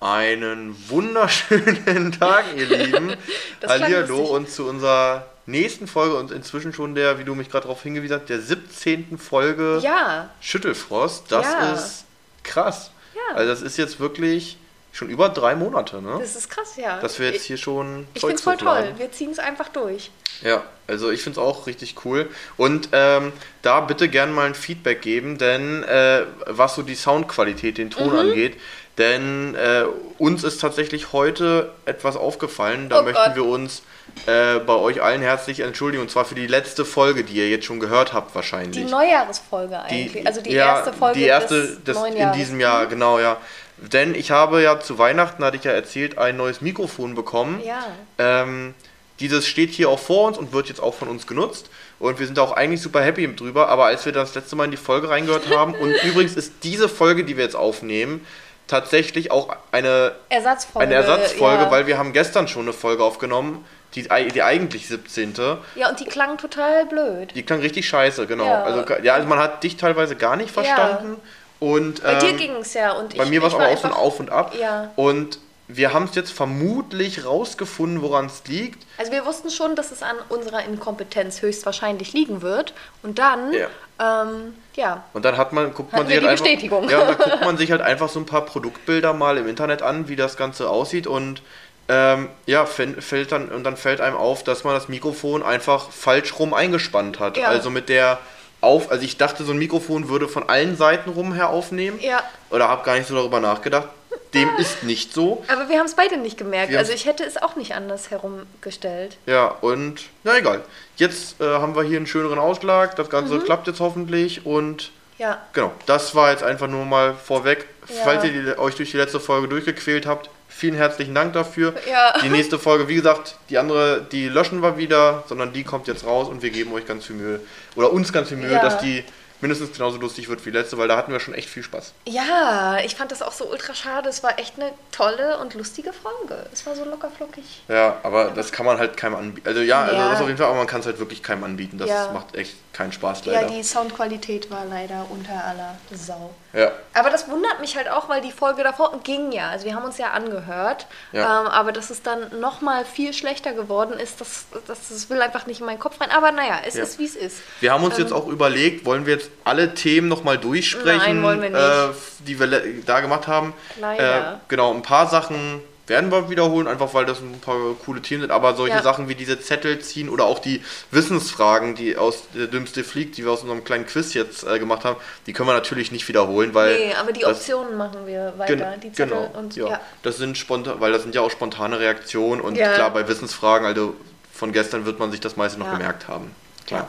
Einen wunderschönen Tag, ihr Lieben. Hallihallo und zu unserer nächsten Folge und inzwischen schon der, wie du mich gerade darauf hingewiesen hast, der 17. Folge ja. Schüttelfrost. Das ja. ist krass. Ja. Also das ist jetzt wirklich schon über drei Monate, ne? Das ist krass, ja. Dass wir jetzt hier schon. Ich finde es voll toll. Wir ziehen es einfach durch. Ja, also ich finde es auch richtig cool. Und ähm, da bitte gerne mal ein Feedback geben, denn äh, was so die Soundqualität, den Ton mhm. angeht, denn äh, uns ist tatsächlich heute etwas aufgefallen. Da oh möchten Gott. wir uns äh, bei euch allen herzlich entschuldigen. Und zwar für die letzte Folge, die ihr jetzt schon gehört habt, wahrscheinlich. Die Neujahresfolge eigentlich. Die, also die ja, erste Folge die erste des, des neuen Jahres. in diesem Jahr, mhm. genau, ja. Denn ich habe ja zu Weihnachten, hatte ich ja erzählt, ein neues Mikrofon bekommen. Ja. Ähm, dieses steht hier auch vor uns und wird jetzt auch von uns genutzt. Und wir sind auch eigentlich super happy drüber. Aber als wir das letzte Mal in die Folge reingehört haben, und übrigens ist diese Folge, die wir jetzt aufnehmen, tatsächlich auch eine Ersatzfolge, eine Ersatzfolge ja. weil wir haben gestern schon eine Folge aufgenommen, die, die eigentlich 17. Ja, und die klang total blöd. Die klang richtig scheiße, genau. Ja. Also, ja, also man hat dich teilweise gar nicht verstanden. Ja. Und, bei ähm, dir ging es ja. Und bei ich, mir war es aber auch so ein Auf und Ab. Ja. Und wir haben es jetzt vermutlich rausgefunden, woran es liegt. Also wir wussten schon, dass es an unserer Inkompetenz höchstwahrscheinlich liegen wird. Und dann, ja. Ähm, ja. Und dann hat man, guckt man sich halt einfach, Bestätigung. Ja, dann guckt man sich halt einfach so ein paar Produktbilder mal im Internet an, wie das Ganze aussieht und ähm, ja, fällt dann und dann fällt einem auf, dass man das Mikrofon einfach falsch rum eingespannt hat. Ja. Also mit der auf, also ich dachte, so ein Mikrofon würde von allen Seiten rum her aufnehmen. Ja. Oder habe gar nicht so darüber nachgedacht. Dem ist nicht so. Aber wir haben es beide nicht gemerkt. Wir also ich hätte es auch nicht anders herumgestellt. Ja, und na egal. Jetzt äh, haben wir hier einen schöneren Ausschlag. Das Ganze mhm. klappt jetzt hoffentlich. Und ja. genau, das war jetzt einfach nur mal vorweg. Ja. Falls ihr die, euch durch die letzte Folge durchgequält habt, vielen herzlichen Dank dafür. Ja. Die nächste Folge, wie gesagt, die andere, die löschen wir wieder, sondern die kommt jetzt raus und wir geben euch ganz viel Mühe. Oder uns ganz viel Mühe, ja. dass die mindestens genauso lustig wird wie letzte, weil da hatten wir schon echt viel Spaß. Ja, ich fand das auch so ultra schade. Es war echt eine tolle und lustige Folge. Es war so locker flockig. Ja, aber ja. das kann man halt keinem anbieten. Also ja, also das auf jeden Fall, aber man kann es halt wirklich keinem anbieten. Das ja. macht echt keinen Spaß leider. Ja, die Soundqualität war leider unter aller Sau. Ja. Aber das wundert mich halt auch, weil die Folge davor ging ja. Also wir haben uns ja angehört. Ja. Ähm, aber dass es dann nochmal viel schlechter geworden ist, das, das, das will einfach nicht in meinen Kopf rein. Aber naja, es ja. ist wie es ist. Wir haben uns ähm, jetzt auch überlegt, wollen wir jetzt alle Themen nochmal durchsprechen, Nein, wollen wir nicht. Äh, die wir da gemacht haben. Leider. Äh, genau, ein paar Sachen werden wir wiederholen, einfach weil das ein paar coole Themen sind. Aber solche ja. Sachen wie diese Zettel ziehen oder auch die Wissensfragen, die aus der Dümmste fliegt, die wir aus unserem kleinen Quiz jetzt äh, gemacht haben, die können wir natürlich nicht wiederholen, weil. Nee, aber die Optionen machen wir weiter. Gen die Zettel genau, und ja. ja. Das sind spontan, weil das sind ja auch spontane Reaktionen und ja. klar, bei Wissensfragen, also von gestern wird man sich das meiste noch gemerkt haben. Klar.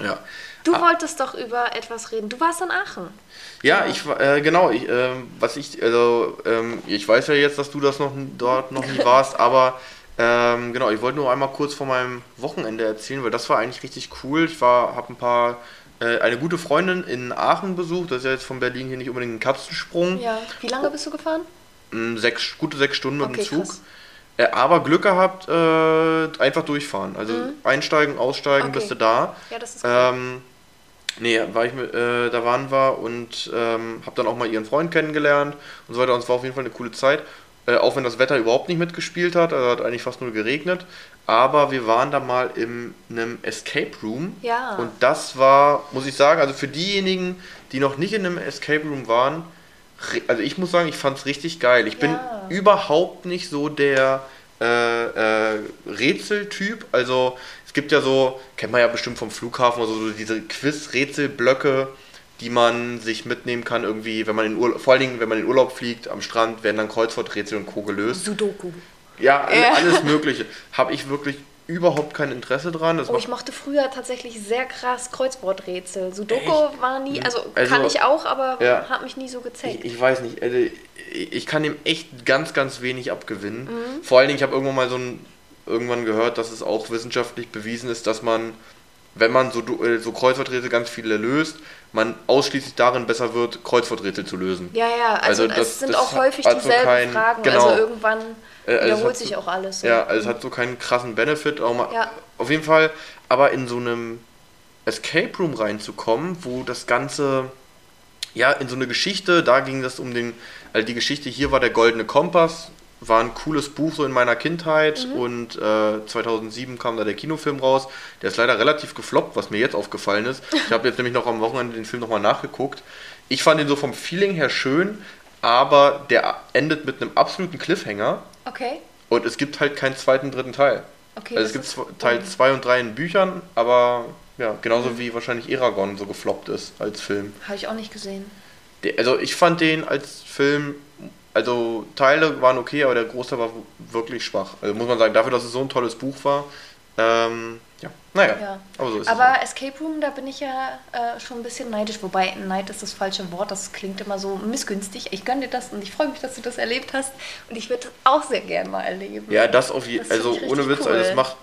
Ja. Du ah. wolltest doch über etwas reden. Du warst in Aachen. Ja, ich äh, genau, ich, äh, was ich, also ähm, ich weiß ja jetzt, dass du das noch dort noch nie warst, aber ähm, genau, ich wollte nur einmal kurz von meinem Wochenende erzählen, weil das war eigentlich richtig cool. Ich war, habe ein paar, äh, eine gute Freundin in Aachen besucht. Das ist ja jetzt von Berlin hier nicht unbedingt ein Katzensprung. Ja. Wie lange bist du gefahren? Mm, sechs, gute sechs Stunden mit okay, dem Zug. Äh, aber Glück gehabt, äh, einfach durchfahren. Also mhm. einsteigen, aussteigen, okay. bist du da. Ja, das ist cool. Ähm, Nee, war ich mit, äh, da waren wir und ähm, habe dann auch mal ihren Freund kennengelernt und so weiter. Und es war auf jeden Fall eine coole Zeit. Äh, auch wenn das Wetter überhaupt nicht mitgespielt hat, also hat eigentlich fast nur geregnet. Aber wir waren da mal in einem Escape Room. Ja. Und das war, muss ich sagen, also für diejenigen, die noch nicht in einem Escape Room waren, also ich muss sagen, ich fand es richtig geil. Ich bin überhaupt nicht so der äh, äh, Rätseltyp. Also es gibt ja so, kennt man ja bestimmt vom Flughafen, also so diese Quiz-Rätselblöcke, die man sich mitnehmen kann, irgendwie, wenn man in Urlaub, vor allen Dingen, wenn man in Urlaub fliegt, am Strand, werden dann Kreuzworträtsel und Co. gelöst. Sudoku. Ja, alles, alles Mögliche. Habe ich wirklich überhaupt kein Interesse dran. Das oh, ich mochte früher tatsächlich sehr krass Kreuzworträtsel. Sudoku Echt? war nie, also, also, kann ich auch, aber ja, hat mich nie so gezeigt. Ich, ich, weiß nicht, also ich kann dem echt ganz, ganz wenig abgewinnen. Mhm. Vor allen Dingen, ich habe irgendwann mal so ein irgendwann gehört, dass es auch wissenschaftlich bewiesen ist, dass man, wenn man so, äh, so Kreuzworträtsel ganz viele löst, man ausschließlich darin besser wird, Kreuzworträtsel zu lösen. Ja, ja, also, also das, sind das auch häufig also dieselben kein, Fragen. Genau, also irgendwann äh, also wiederholt sich so, auch alles. So. Ja, also es hat so keinen krassen Benefit. Auch mal, ja. Auf jeden Fall, aber in so einem Escape Room reinzukommen, wo das Ganze ja, in so eine Geschichte, da ging das um den Also die Geschichte hier war der Goldene Kompass, war ein cooles Buch so in meiner Kindheit mhm. und äh, 2007 kam da der Kinofilm raus. Der ist leider relativ gefloppt, was mir jetzt aufgefallen ist. Ich habe jetzt nämlich noch am Wochenende den Film nochmal nachgeguckt. Ich fand ihn so vom Feeling her schön, aber der endet mit einem absoluten Cliffhanger. Okay. Und es gibt halt keinen zweiten, dritten Teil. Okay, also es gibt Teil 2 und 3 in Büchern, aber ja, genauso mhm. wie wahrscheinlich Eragon so gefloppt ist als Film. Habe ich auch nicht gesehen. also ich fand den als Film, also Teile waren okay, aber der Großteil war wirklich schwach. Also muss man sagen, dafür, dass es so ein tolles Buch war, ähm, ja, naja, ja. aber so ist aber es. Escape Room, da bin ich ja äh, schon ein bisschen neidisch, wobei Neid ist das falsche Wort, das klingt immer so missgünstig. Ich gönne dir das und ich freue mich, dass du das erlebt hast und ich würde das auch sehr gerne mal erleben. Ja, das auf jeden Fall, also ohne Witz, cool. also das macht,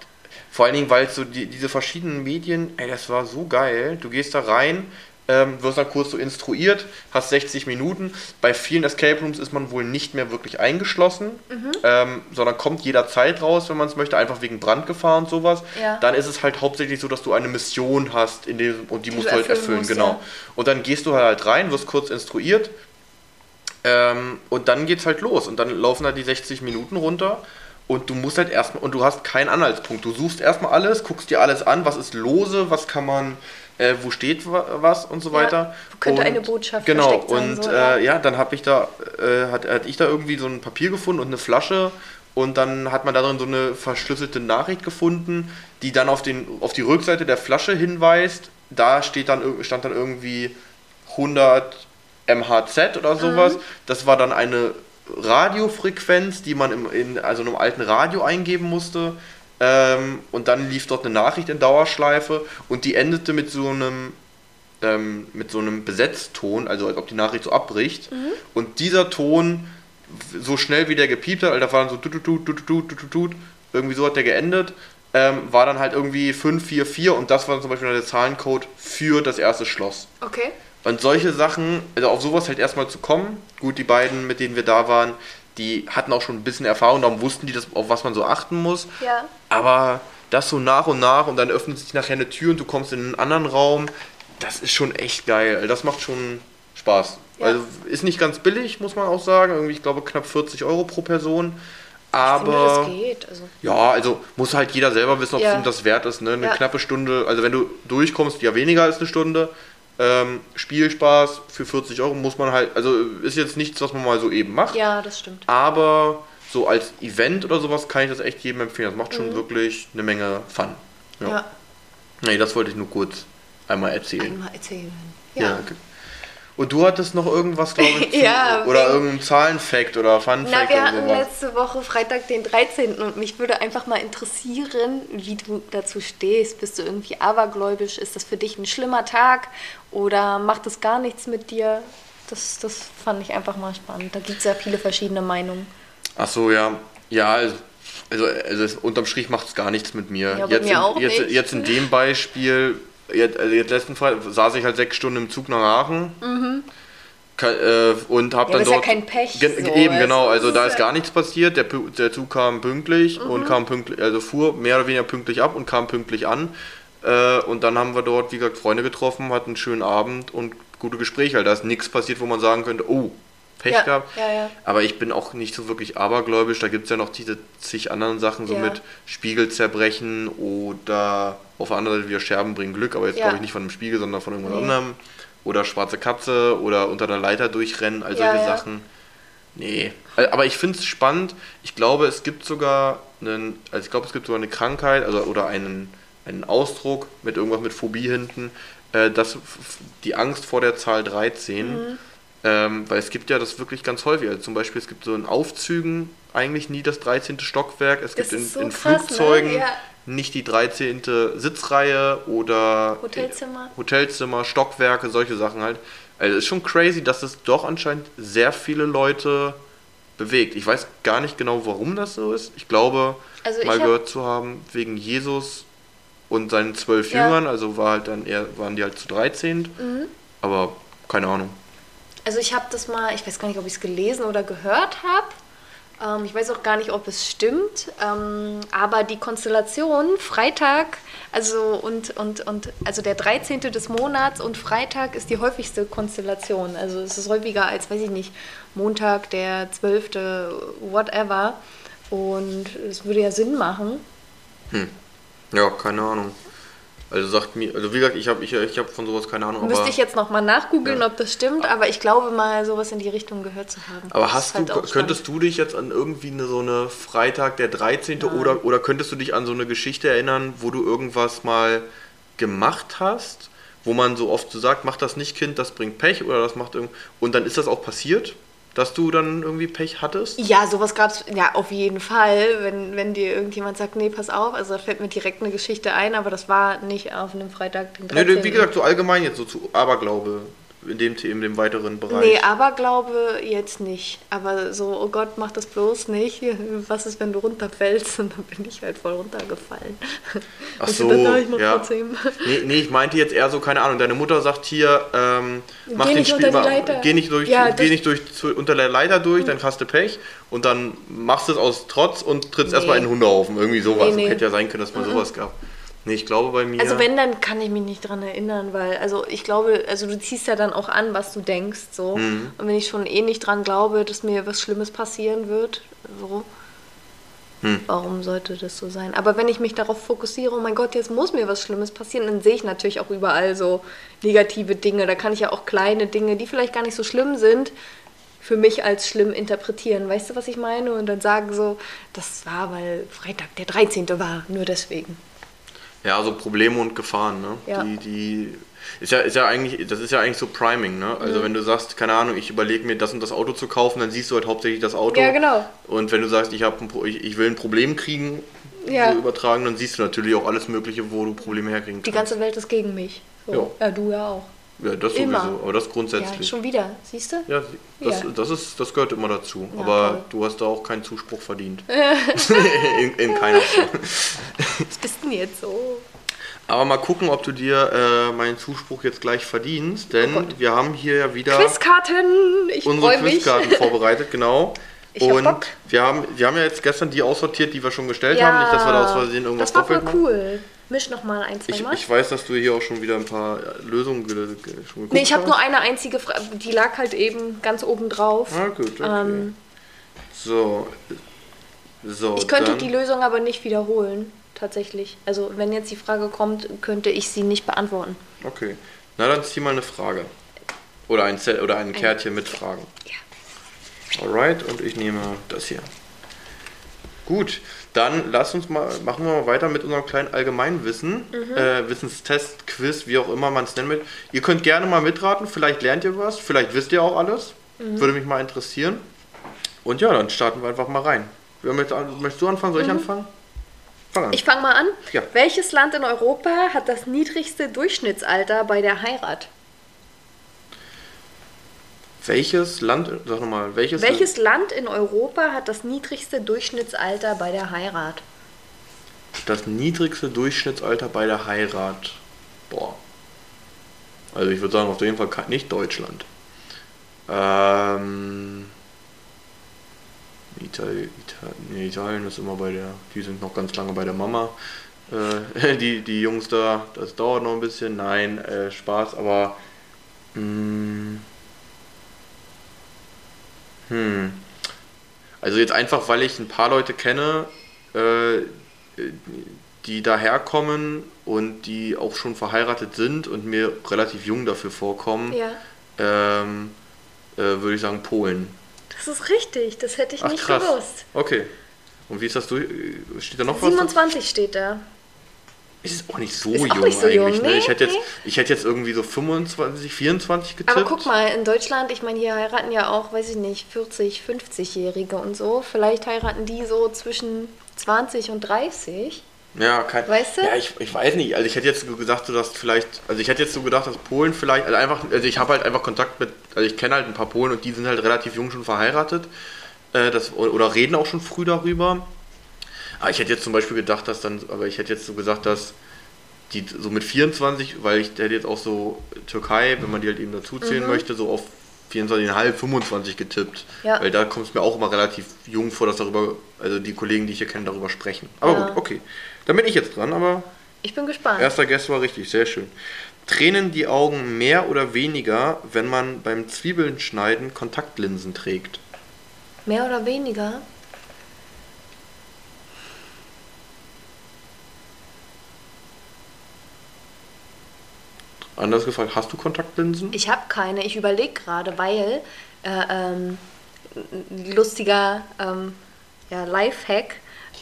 vor allen Dingen, weil so die, diese verschiedenen Medien, ey, das war so geil, du gehst da rein, ähm, wirst dann kurz so instruiert, hast 60 Minuten. Bei vielen Escape Rooms ist man wohl nicht mehr wirklich eingeschlossen, mhm. ähm, sondern kommt jederzeit raus, wenn man es möchte, einfach wegen Brandgefahr und sowas. Ja. Dann ist es halt hauptsächlich so, dass du eine Mission hast in dem, und die, die musst du halt erfüllen, musst, genau. Ja. Und dann gehst du halt rein, wirst kurz instruiert ähm, und dann geht's halt los und dann laufen halt die 60 Minuten runter. Und du musst halt erstmal, und du hast keinen Anhaltspunkt. Du suchst erstmal alles, guckst dir alles an, was ist lose, was kann man äh, wo steht was und so weiter. Ja, könnte und, eine Botschaft Genau, und so, äh, ja, dann habe ich da, äh, hat, hat ich da irgendwie so ein Papier gefunden und eine Flasche und dann hat man da drin so eine verschlüsselte Nachricht gefunden, die dann auf, den, auf die Rückseite der Flasche hinweist. Da steht dann, stand dann irgendwie 100 MHz oder sowas. Mhm. Das war dann eine Radiofrequenz, die man im, in also einem alten Radio eingeben musste. Ähm, und dann lief dort eine Nachricht in Dauerschleife und die endete mit so einem ähm, mit so einem Besetzton, also als ob die Nachricht so abbricht. Mhm. Und dieser Ton, so schnell wie der gepiept hat, also da war dann so tut, tut, tut, tut, tut, tut, irgendwie so hat der geendet, ähm, war dann halt irgendwie 544 und das war dann zum Beispiel der Zahlencode für das erste Schloss. Okay. Und solche Sachen, also auf sowas halt erstmal zu kommen, gut, die beiden, mit denen wir da waren, die hatten auch schon ein bisschen Erfahrung, darum wussten die, das, auf was man so achten muss. Ja. Aber das so nach und nach und dann öffnet sich nachher eine Tür und du kommst in einen anderen Raum, das ist schon echt geil. Das macht schon Spaß. Ja. Also ist nicht ganz billig, muss man auch sagen. Irgendwie, ich glaube, knapp 40 Euro pro Person. Aber. Finde, geht, also. Ja, also muss halt jeder selber wissen, ob ja. es ihm das wert ist. Ne? Eine ja. knappe Stunde, also wenn du durchkommst, ja weniger als eine Stunde. Ähm, Spielspaß für 40 Euro muss man halt, also ist jetzt nichts, was man mal so eben macht. Ja, das stimmt. Aber so als Event oder sowas kann ich das echt jedem empfehlen. Das macht schon mhm. wirklich eine Menge Fun. Ja. ja. Nee, das wollte ich nur kurz einmal erzählen. Einmal erzählen. Ja. ja. Und du hattest noch irgendwas, glaube ich, zu, ja, oder irgendein Zahlenfact oder Funfact. Na, wir hatten letzte Woche Freitag den 13. und mich würde einfach mal interessieren, wie du dazu stehst. Bist du irgendwie abergläubisch? Ist das für dich ein schlimmer Tag oder macht das gar nichts mit dir? Das, das fand ich einfach mal spannend. Da gibt es ja viele verschiedene Meinungen. Ach so, ja. Ja, also, also, also unterm Strich macht es gar nichts mit mir. Ja, jetzt, mir in, auch jetzt, nicht. jetzt in dem Beispiel jetzt, also jetzt letzten Fall saß ich halt sechs Stunden im Zug nach Aachen. Mhm. Äh, und habe ja, dann dort. Ist ja kein Pech. Ge so, eben, genau. Also da ist gar nichts passiert. Der, der Zug kam pünktlich mhm. und kam pünktlich, also fuhr mehr oder weniger pünktlich ab und kam pünktlich an. Äh, und dann haben wir dort, wie gesagt, Freunde getroffen, hatten einen schönen Abend und gute Gespräche. Also da ist nichts passiert, wo man sagen könnte, oh, Pech ja, gehabt. Ja, ja. Aber ich bin auch nicht so wirklich abergläubisch. Da gibt es ja noch diese zig anderen Sachen, so mit Spiegel zerbrechen oder auf der anderen Seite wieder Scherben bringen Glück, aber jetzt glaube ich nicht von einem Spiegel, sondern von irgendwas nee. anderem. Oder schwarze Katze oder unter der Leiter durchrennen, all solche Sachen. Nee. Aber ich finde es spannend. Ich glaube, es gibt sogar einen, also ich glaube, es gibt sogar eine Krankheit, also oder einen, einen Ausdruck mit irgendwas mit Phobie hinten, äh, dass die Angst vor der Zahl 13. Mhm ähm, weil es gibt ja das wirklich ganz häufig. Also zum Beispiel, es gibt so in Aufzügen eigentlich nie das 13. Stockwerk. Es gibt in, so in krass, ne? Flugzeugen ne? ja. nicht die 13. Sitzreihe oder Hotelzimmer. Hotelzimmer, Stockwerke, solche Sachen halt. Also es ist schon crazy, dass es doch anscheinend sehr viele Leute bewegt. Ich weiß gar nicht genau, warum das so ist. Ich glaube, also mal gehört zu haben, wegen Jesus und seinen zwölf ja. Jüngern, also war halt dann eher, waren die halt zu 13. Mhm. Aber keine Ahnung. Also ich habe das mal, ich weiß gar nicht, ob ich es gelesen oder gehört habe, Ähm, ich weiß auch gar nicht, ob es stimmt, ähm, aber die Konstellation Freitag, also und, und, und also der 13. des Monats und Freitag ist die häufigste Konstellation. Also es ist häufiger als, weiß ich nicht, Montag, der 12., whatever. Und es würde ja Sinn machen. Hm. Ja, keine Ahnung. Also sagt mir, also wie gesagt, ich habe ich, ich hab von sowas keine Ahnung. Müsste ich jetzt nochmal nachgoogeln, ja. ob das stimmt, aber ich glaube mal, sowas in die Richtung gehört zu haben. Aber hast halt du, könntest du dich jetzt an irgendwie eine, so eine Freitag der 13. oder, oder könntest du dich an so eine Geschichte erinnern, wo du irgendwas mal gemacht hast, wo man so oft so sagt, mach das nicht, Kind, das bringt Pech oder das macht irgend und dann ist das auch passiert? Dass du dann irgendwie Pech hattest? Ja, sowas gab es ja auf jeden Fall, wenn, wenn dir irgendjemand sagt, nee, pass auf, also da fällt mir direkt eine Geschichte ein, aber das war nicht auf einem Freitag, den 13. Nee, wie gesagt, so allgemein jetzt so zu Aberglaube in dem, in dem weiteren Bereich. Nee, Aberglaube jetzt nicht. Aber so, oh Gott, mach das bloß nicht. Was ist, wenn du runterfällst? Und dann bin ich halt voll runtergefallen. Ach so, ja. Trotzdem. Nee, nee, ich meinte jetzt eher so, keine Ahnung, deine Mutter sagt hier, ähm, mach geh den Spiel mal, geh nicht durch, ja, geh nicht durch unter der Leiter durch, mhm. dann hast du Pech und dann machst du es aus Trotz und trittst nee. erstmal in den Hundehaufen. Irgendwie sowas. Nee, nee. Hätte ja sein können, dass man mhm. sowas gab. Nee, ich glaube bei mir. Also wenn, dann kann ich mich nicht dran erinnern, weil, also ich glaube, also du ziehst ja dann auch an, was du denkst, so. Mhm. Und wenn ich schon eh nicht dran glaube, dass mir was Schlimmes passieren wird, so, hm. warum sollte das so sein? Aber wenn ich mich darauf fokussiere, oh mein Gott, jetzt muss mir was Schlimmes passieren, dann sehe ich natürlich auch überall so negative Dinge. Da kann ich ja auch kleine Dinge, die vielleicht gar nicht so schlimm sind, für mich als schlimm interpretieren. Weißt du, was ich meine? Und dann sagen so, das war, weil Freitag der 13. war, nur deswegen. Ja, so Probleme und Gefahren, ne? Ja. Die, die ist ja, ist ja eigentlich, das ist ja eigentlich so Priming, ne? Also mhm. wenn du sagst, keine Ahnung, ich überlege mir das und das Auto zu kaufen, dann siehst du halt hauptsächlich das Auto. Ja, genau. Und wenn du sagst, ich, hab ein, ich, ich will ein Problem kriegen, ja. so übertragen, dann siehst du natürlich auch alles Mögliche, wo du Probleme herkriegen kannst. Die ganze Welt ist gegen mich. So. Ja. ja, du ja auch. Ja, das immer. sowieso, aber das grundsätzlich. Ja, schon wieder, siehst du? Ja, das, ja. Das, ist, das gehört immer dazu. Ja, aber toll. du hast da auch keinen Zuspruch verdient. in, in keiner Form. Was bist denn jetzt so? Aber mal gucken, ob du dir äh, meinen Zuspruch jetzt gleich verdienst, denn oh wir haben hier ja wieder Quizkarten. Ich unsere Quizkarten vorbereitet, genau. Ich und hab wir haben, wir haben ja jetzt gestern die aussortiert, die wir schon gestellt haben. Nicht, dass wir da aus Versehen irgendwas das war voll cool. Misch noch mal ein, zwei ich, ich weiß, dass du hier auch schon wieder ein paar Lösungen ge schon geguckt Nee, ich habe nur eine einzige Frage. Die lag halt eben ganz oben drauf. Ah, gut. Okay. Ähm, so. so. Ich könnte die Lösung aber nicht wiederholen tatsächlich. Also wenn jetzt die Frage kommt, könnte ich sie nicht beantworten. Okay. Na dann zieh mal eine Frage. Oder ein, Zell oder ein Kärtchen mit Fragen. Ja. Alright, und ich nehme das hier. Gut, dann lass uns mal, machen wir mal weiter mit unserem kleinen Allgemeinwissen, mhm. äh, Wissenstest, Quiz, wie auch immer man es nennen will. Ihr könnt gerne mal mitraten, vielleicht lernt ihr was, vielleicht wisst ihr auch alles. Mhm. Würde mich mal interessieren. Und ja, dann starten wir einfach mal rein. Möchtest du anfangen? Soll ich mhm. anfangen? Fang an. Ich fange mal an. Ja. Welches Land in Europa hat das niedrigste Durchschnittsalter bei der Heirat? Welches Land, sag nochmal, welches, welches Land in Europa hat das niedrigste Durchschnittsalter bei der Heirat? Das niedrigste Durchschnittsalter bei der Heirat. Boah. Also ich würde sagen, auf jeden Fall nicht Deutschland. Ähm, Italien, Italien, Italien ist immer bei der, die sind noch ganz lange bei der Mama. Äh, die, die Jungs da, das dauert noch ein bisschen. Nein, äh, Spaß, aber. Mh, mm, hm. Also jetzt einfach, weil ich ein paar Leute kenne, äh, die daherkommen und die auch schon verheiratet sind und mir relativ jung dafür vorkommen, ja. ähm, äh, würde ich sagen Polen. Das ist richtig, das hätte ich Ach, nicht krass. gewusst. Okay. Und wie ist das du? Steht da noch 27 was? 27 steht da. Ist es auch nicht so ist jung nicht so eigentlich. Jung. Ne? Nee, ich, hätte nee. jetzt, ich hätte jetzt irgendwie so 25, 24 getippt. Aber guck mal, in Deutschland, ich meine, hier heiraten ja auch, weiß ich nicht, 40, 50-Jährige und so. Vielleicht heiraten die so zwischen 20 und 30. Ja, kein, weißt du? Ja, ich, ich weiß nicht. Also ich hätte jetzt so gesagt, so dass vielleicht, also ich hätte jetzt so gedacht, dass Polen vielleicht, also einfach, also ich habe halt einfach Kontakt mit, also ich kenne halt ein paar Polen und die sind halt relativ jung schon verheiratet, äh, das, oder reden auch schon früh darüber. Aber ich hätte jetzt zum Beispiel gedacht, dass dann, aber ich hätte jetzt so gesagt, dass die so mit 24, weil ich hätte jetzt auch so Türkei, wenn man die halt eben dazuzählen mhm. möchte, so auf 24,5, 25 getippt. Ja. Weil da kommt es mir auch immer relativ jung vor, dass darüber, also die Kollegen, die ich hier kenne, darüber sprechen. Aber Ja. gut, okay. Dann bin ich jetzt dran, aber Ich bin gespannt. erster Guest war richtig, sehr schön. Tränen die Augen mehr oder weniger, wenn man beim Zwiebeln schneiden Kontaktlinsen trägt? Mehr oder weniger? Anders gefragt, hast du Kontaktlinsen? Ich habe keine. Ich überlege gerade, weil äh, ähm, lustiger ähm, ja, Lifehack,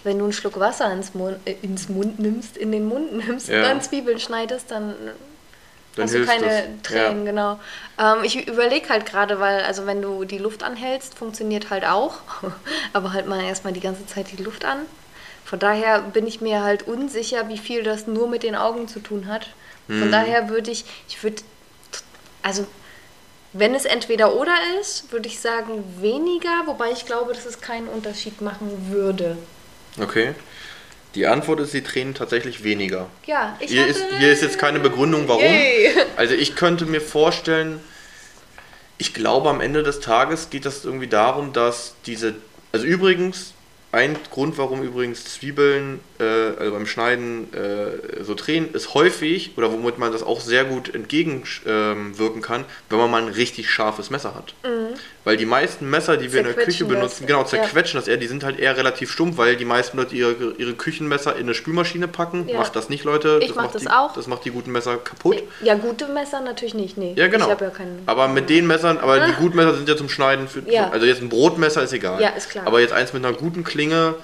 wenn du einen Schluck Wasser ins Mund, äh, ins Mund nimmst, in den Mund nimmst Ja. und dann Zwiebeln schneidest, dann, Dann hast du keine das. Tränen, genau. Ähm, ich überlege halt gerade, weil, also wenn du die Luft anhältst, funktioniert halt auch, aber halt mal erstmal die ganze Zeit die Luft an. Von daher bin ich mir halt unsicher, wie viel das nur mit den Augen zu tun hat. Von daher würde ich, ich würde, also wenn es entweder oder ist, würde ich sagen weniger, wobei ich glaube, dass es keinen Unterschied machen würde. Okay. Die Antwort ist, sie tränen tatsächlich weniger. Ja, ich Hier ist, hier ist jetzt keine Begründung, warum. Yay. Also ich könnte mir vorstellen, ich glaube am Ende des Tages geht das irgendwie darum, dass diese, also übrigens, ein Grund, warum übrigens Zwiebeln also beim Schneiden äh, so tränen, ist häufig, oder womit man das auch sehr gut entgegenwirken kann, wenn man mal ein richtig scharfes Messer hat. Weil die meisten Messer, die wir in der Küche Mhm. Zerquetschen das, benutzen, genau, ja. zerquetschen das eher, die sind halt eher relativ stumpf, weil die meisten Leute ihre, ihre Küchenmesser in eine Spülmaschine packen. Ja. Macht das nicht, Leute. Ich mach macht das die, auch. Das macht die guten Messer kaputt. Ja, gute Messer natürlich nicht, nee. Ja, genau. Ich habe ja aber mit den Messern, aber die guten Messer sind ja zum Schneiden. Für, Ja. Also jetzt ein Brotmesser ist egal. Ja, ist klar. Aber jetzt eins mit einer guten Klinge,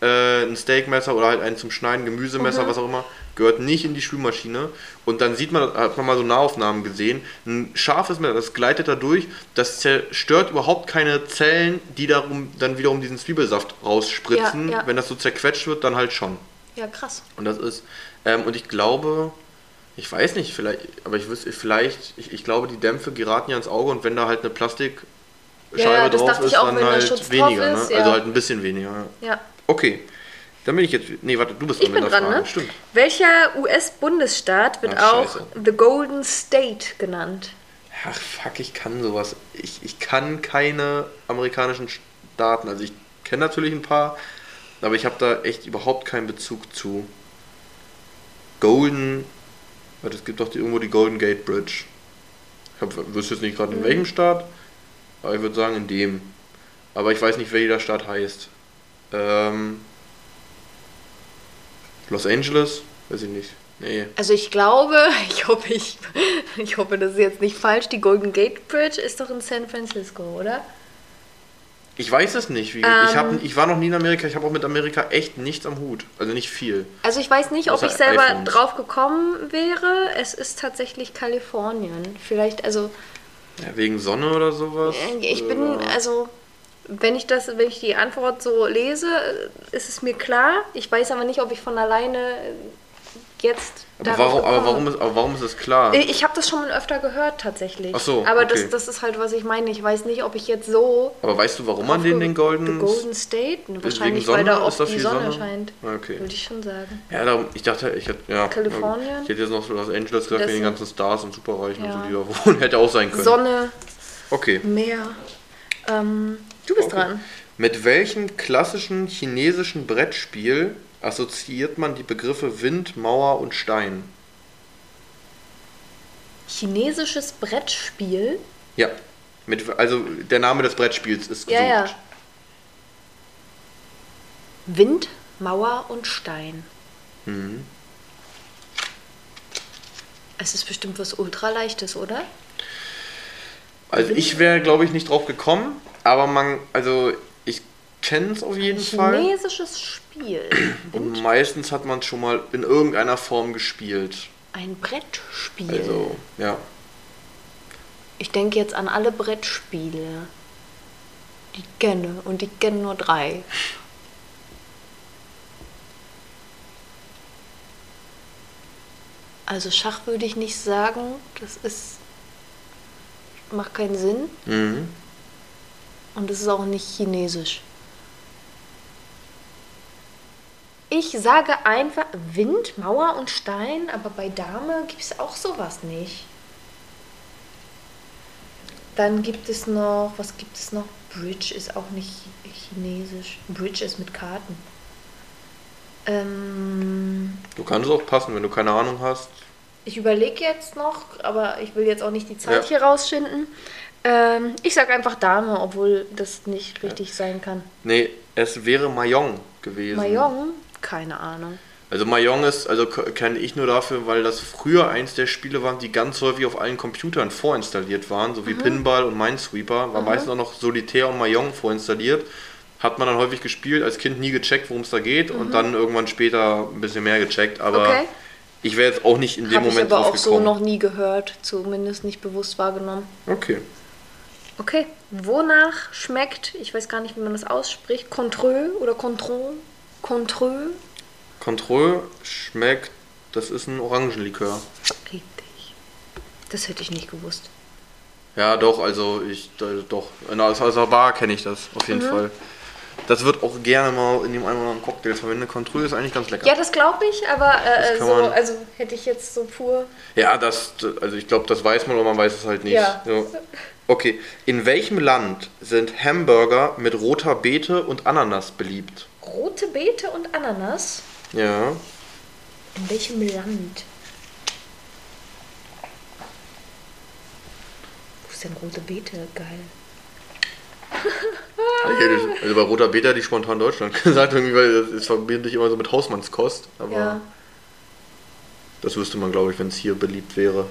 äh, ein Steakmesser oder halt eins zum Schneiden, Gemüsemesser, Mhm. was auch immer, gehört nicht in die Spülmaschine. Und dann sieht man, hat man mal so Nahaufnahmen gesehen, ein scharfes Messer, das gleitet da durch, das zerstört überhaupt keine Zellen, die darum dann wiederum diesen Zwiebelsaft rausspritzen. Ja, ja. Wenn das so zerquetscht wird, dann halt schon. Ja, krass. Und das ist, ähm, und ich glaube, ich weiß nicht, vielleicht, aber ich wüsste, vielleicht, ich, ich glaube, die Dämpfe geraten ja ins Auge und wenn da halt eine Plastikscheibe Ja, drauf ist, dann halt weniger, ist, ne? Also halt ein bisschen weniger. Ja. Okay. Dann bin ich jetzt. Nee, warte, du bist Ich bin dran, Frage. ne? Stimmt. Welcher US-Bundesstaat wird Ach, auch. The Golden State genannt? Ach, fuck, ich kann sowas. Ich, ich kann keine amerikanischen Staaten. Also ich kenne natürlich ein paar, aber ich habe da echt überhaupt keinen Bezug zu. Golden. Warte, es gibt doch die, irgendwo die Golden Gate Bridge. Ich hab, wüsste jetzt nicht gerade in welchem Staat, aber ich würde sagen in dem. Aber ich weiß nicht, wer jeder Staat heißt. Ähm, Los Angeles? Weiß ich nicht. Nee. Also ich glaube, ich hoffe, ich, ich hoffe, das ist jetzt nicht falsch. Die Golden Gate Bridge ist doch in San Francisco, oder? Ich weiß es nicht. Wie, ich, Ähm. hab, ich war noch nie in Amerika. Ich habe auch mit Amerika echt nichts am Hut. Also nicht viel. Also ich weiß nicht, ob ich selber iPhones. drauf gekommen wäre. Es ist tatsächlich Kalifornien. Vielleicht, also Ja, wegen Sonne oder sowas? ich bin, also wenn ich das, wenn ich die Antwort so lese, ist es mir klar. Ich weiß aber nicht, ob ich von alleine jetzt. aber, warum, aber, warum ist, aber warum ist es klar? Ich habe das schon öfter gehört tatsächlich. Ach so, Aber okay. das, das ist halt, was ich meine. Ich weiß nicht, ob ich jetzt so. Aber weißt du, warum man den, den Golden... Golden State? Wahrscheinlich, Sonne? weil da oft die Sonne, Sonne? scheint. Ah, okay. Würde ich schon sagen. Ja, darum, ich dachte, ich hätte... Ja, Kalifornien? Ich hätte jetzt noch Los Angeles gesagt, wegen den ganzen Stars und Superreichen und Ja. so, die da wohnen. Hätte auch sein können. Sonne, Okay. Meer. Ähm, du bist okay. dran. Mit welchem klassischen chinesischen Brettspiel assoziiert man die Begriffe Wind, Mauer und Stein? Chinesisches Brettspiel. Ja. Mit, also der Name des Brettspiels ist gesucht. Ja, ja. Wind, Mauer und Stein. Mhm. Es ist bestimmt was ultraleichtes, oder? Also ich wäre, glaube ich, nicht drauf gekommen, aber man, also ich kenne es auf jeden Fall. Chinesisches Spiel. Und meistens hat man es schon mal in irgendeiner Form gespielt. Ein Brettspiel. Also, ja. Ich denke jetzt an alle Brettspiele. Die ich kenne. Und ich kenne nur drei. Also Schach würde ich nicht sagen. Das ist. macht keinen Sinn. Mhm. Und es ist auch nicht chinesisch. Ich sage einfach Wind, Mauer und Stein, aber bei Dame gibt es auch sowas nicht. Dann gibt es noch, was gibt es noch? Bridge ist auch nicht chinesisch. Bridge ist mit Karten. Ähm, Du kannst auch passen, wenn du keine Ahnung hast. ich überlege jetzt noch, aber ich will jetzt auch nicht die Zeit Ja. hier rausschinden. Ähm, ich sag einfach Dame, obwohl das nicht richtig sein kann. Nee, es wäre Mayong gewesen. Mayong? Keine Ahnung. Also Mayong ist, also kenne ich nur dafür, weil das früher eins der Spiele waren, die ganz häufig auf allen Computern vorinstalliert waren, so wie Mhm. Pinball und Minesweeper. War meistens auch noch Solitär und Mayong vorinstalliert. Hat man dann häufig gespielt, als Kind nie gecheckt, worum es da geht und dann irgendwann später ein bisschen mehr gecheckt. Aber Mhm. Okay. ich wäre jetzt auch nicht in dem Habe ich Moment aber auch so gekommen. noch nie gehört, zumindest nicht bewusst wahrgenommen. Okay. Okay, wonach schmeckt, ich weiß gar nicht, wie man das ausspricht, Contreux oder Contron? Contreux? Control schmeckt, das ist ein Orangenlikör. Richtig. Das hätte ich nicht gewusst. Ja, doch, also ich, äh, doch. Aus der Bar kenne ich das, auf Mhm. jeden Fall. Das wird auch gerne mal in dem einen oder anderen Cocktail verwendet. Control ist eigentlich ganz lecker. Ja, das glaube ich, aber äh, so, man- also hätte ich jetzt so pur. Ja, das, also ich glaube, das weiß man, aber man weiß es halt nicht. Ja. Okay, in welchem Land sind Hamburger mit roter Beete und Ananas beliebt? Rote Beete und Ananas. Ja. In welchem Land? Wo ist denn rote Beete? Geil. Also bei roter Beete hätte ich spontan Deutschland gesagt, irgendwie, weil das, das verbinde ich immer so mit Hausmannskost. Aber Ja. das wüsste man, glaube ich, wenn es hier beliebt wäre.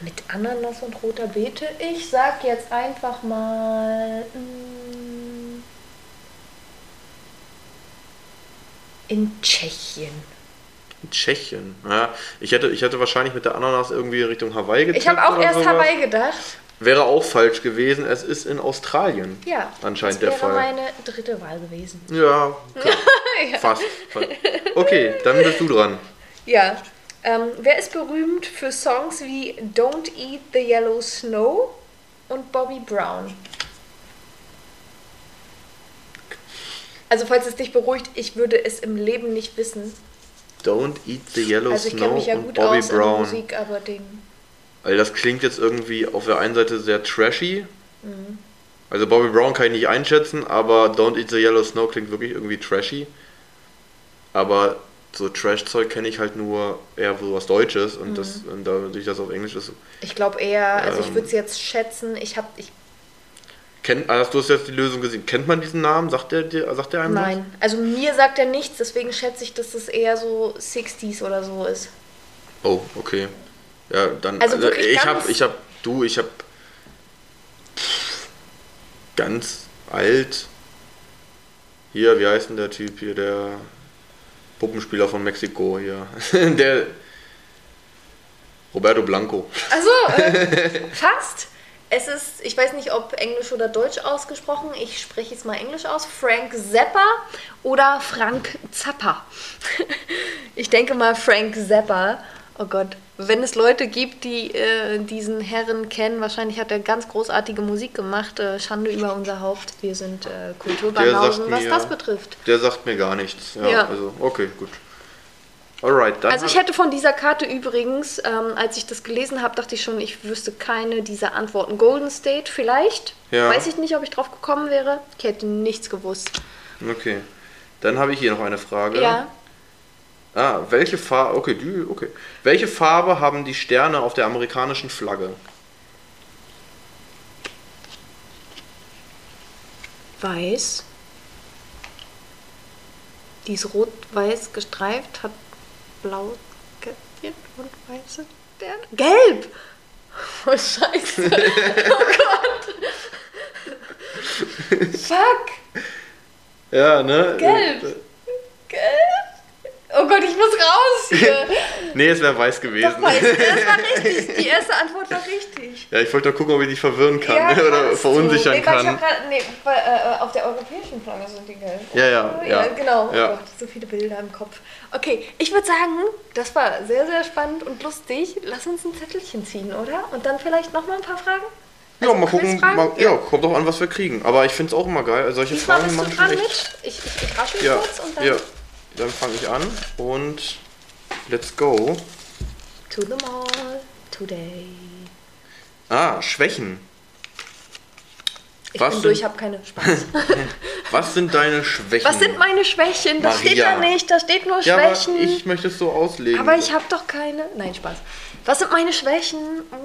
Mit Ananas und roter Beete? Ich sag jetzt einfach mal. mm, in Tschechien. In Tschechien. Ja, ich hätte, ich hätte wahrscheinlich mit der Ananas irgendwie Richtung Hawaii getippt. Ich habe auch erst sowas. Hawaii gedacht. Wäre auch falsch gewesen. Es ist in Australien. Ja. Anscheinend das der wäre Fall. meine dritte Wahl gewesen. Ja, okay. fast, fast. Okay, dann bist du dran. Ja. Ähm, wer ist berühmt für Songs wie Don't Eat the Yellow Snow und Bobby Brown? Also falls es dich beruhigt, ich würde es im Leben nicht wissen. Don't Eat the Yellow Also ich kenne Snow mich ja und gut Bobby Brown. Musik, aber den... Also das klingt jetzt irgendwie auf der einen Seite sehr trashy. Mhm. Also Bobby Brown kann ich nicht einschätzen, aber Don't Eat the Yellow Snow klingt wirklich irgendwie trashy. Aber so Trash-Zeug kenne ich halt nur eher so was Deutsches und das Mhm. und dadurch, dass es auf Englisch ist. Ich glaube eher, also ich Ähm. würde es jetzt schätzen, ich habe... Ich, Kennt, hast du jetzt die Lösung gesehen? Kennt man diesen Namen? Sagt der, sagt der einem was? nein, also mir sagt er nichts, deswegen schätze ich, dass es eher so 60s oder so ist. Oh, okay. Ja, dann. Also Also, ich habe, ich habe, du, ich habe ganz alt. Hier, wie heißt denn der Typ hier, der Puppenspieler von Mexiko hier, der Roberto Blanco. Also, äh, fast. Es ist, ich weiß nicht, ob Englisch oder Deutsch ausgesprochen. Ich spreche jetzt mal Englisch aus. Frank Zappa oder Frank Zappa. Ich denke mal Frank Zappa. Oh Gott, wenn es Leute gibt, die äh, diesen Herren kennen, wahrscheinlich hat er ganz großartige Musik gemacht. Äh, Schande über unser Haupt. Wir sind äh, Kulturbanausen, was mir- das betrifft. Der sagt mir gar nichts. Ja, Ja. also okay, gut. Alright, dann. Also ich hätte von dieser Karte übrigens, ähm, als ich das gelesen habe, dachte ich schon, ich wüsste keine dieser Antworten. Golden State vielleicht. Ja. Weiß ich nicht, ob ich drauf gekommen wäre. Ich hätte nichts gewusst. okay. Dann habe ich hier noch eine Frage. Ja. Ah, welche Farbe? Okay, die, okay. Welche Farbe haben die Sterne auf der amerikanischen Flagge? Weiß. Die ist rot-weiß gestreift, hat blau Käppchen und weiße Sterne. Gelb! Oh Scheiße. Oh Gott. Fuck. Ja, ne? Gelb. Gelb. Oh Gott, ich muss raus hier. Nee, es wäre weiß gewesen. Doch weiß. Das war richtig. Die erste Antwort war richtig. Ja, ich wollte doch gucken, ob ich dich verwirren kann Ja, oder verunsichern nee, Ich kann. hab grad, nee, äh, auf der europäischen Flagge sind die gelb. Ja, ja, Oh, ja. genau. Ja. Oh Gott, so viele Bilder im Kopf. Okay, ich würde sagen, das war sehr, sehr spannend und lustig. Lass uns ein Zettelchen ziehen, oder? Und dann vielleicht nochmal ein paar Fragen? Ja, Also mal gucken. Mal, ja, kommt auch an, was wir kriegen. Aber ich finde es auch immer geil. Solche Diesmal Fragen machen. Ich, ich, ich raschel Ja, kurz und dann ja. Dann fange ich an und let's go. to the mall today. Ah, Schwächen. Ich Was bin sind- durch, hab keine Spaß. Was sind deine Schwächen? Was sind meine Schwächen? Das steht Maria. da nicht, da steht nur ja, aber Schwächen. ich möchte es so auslegen. Aber ich habe doch keine. Nein, Spaß. Was sind meine Schwächen? Oh,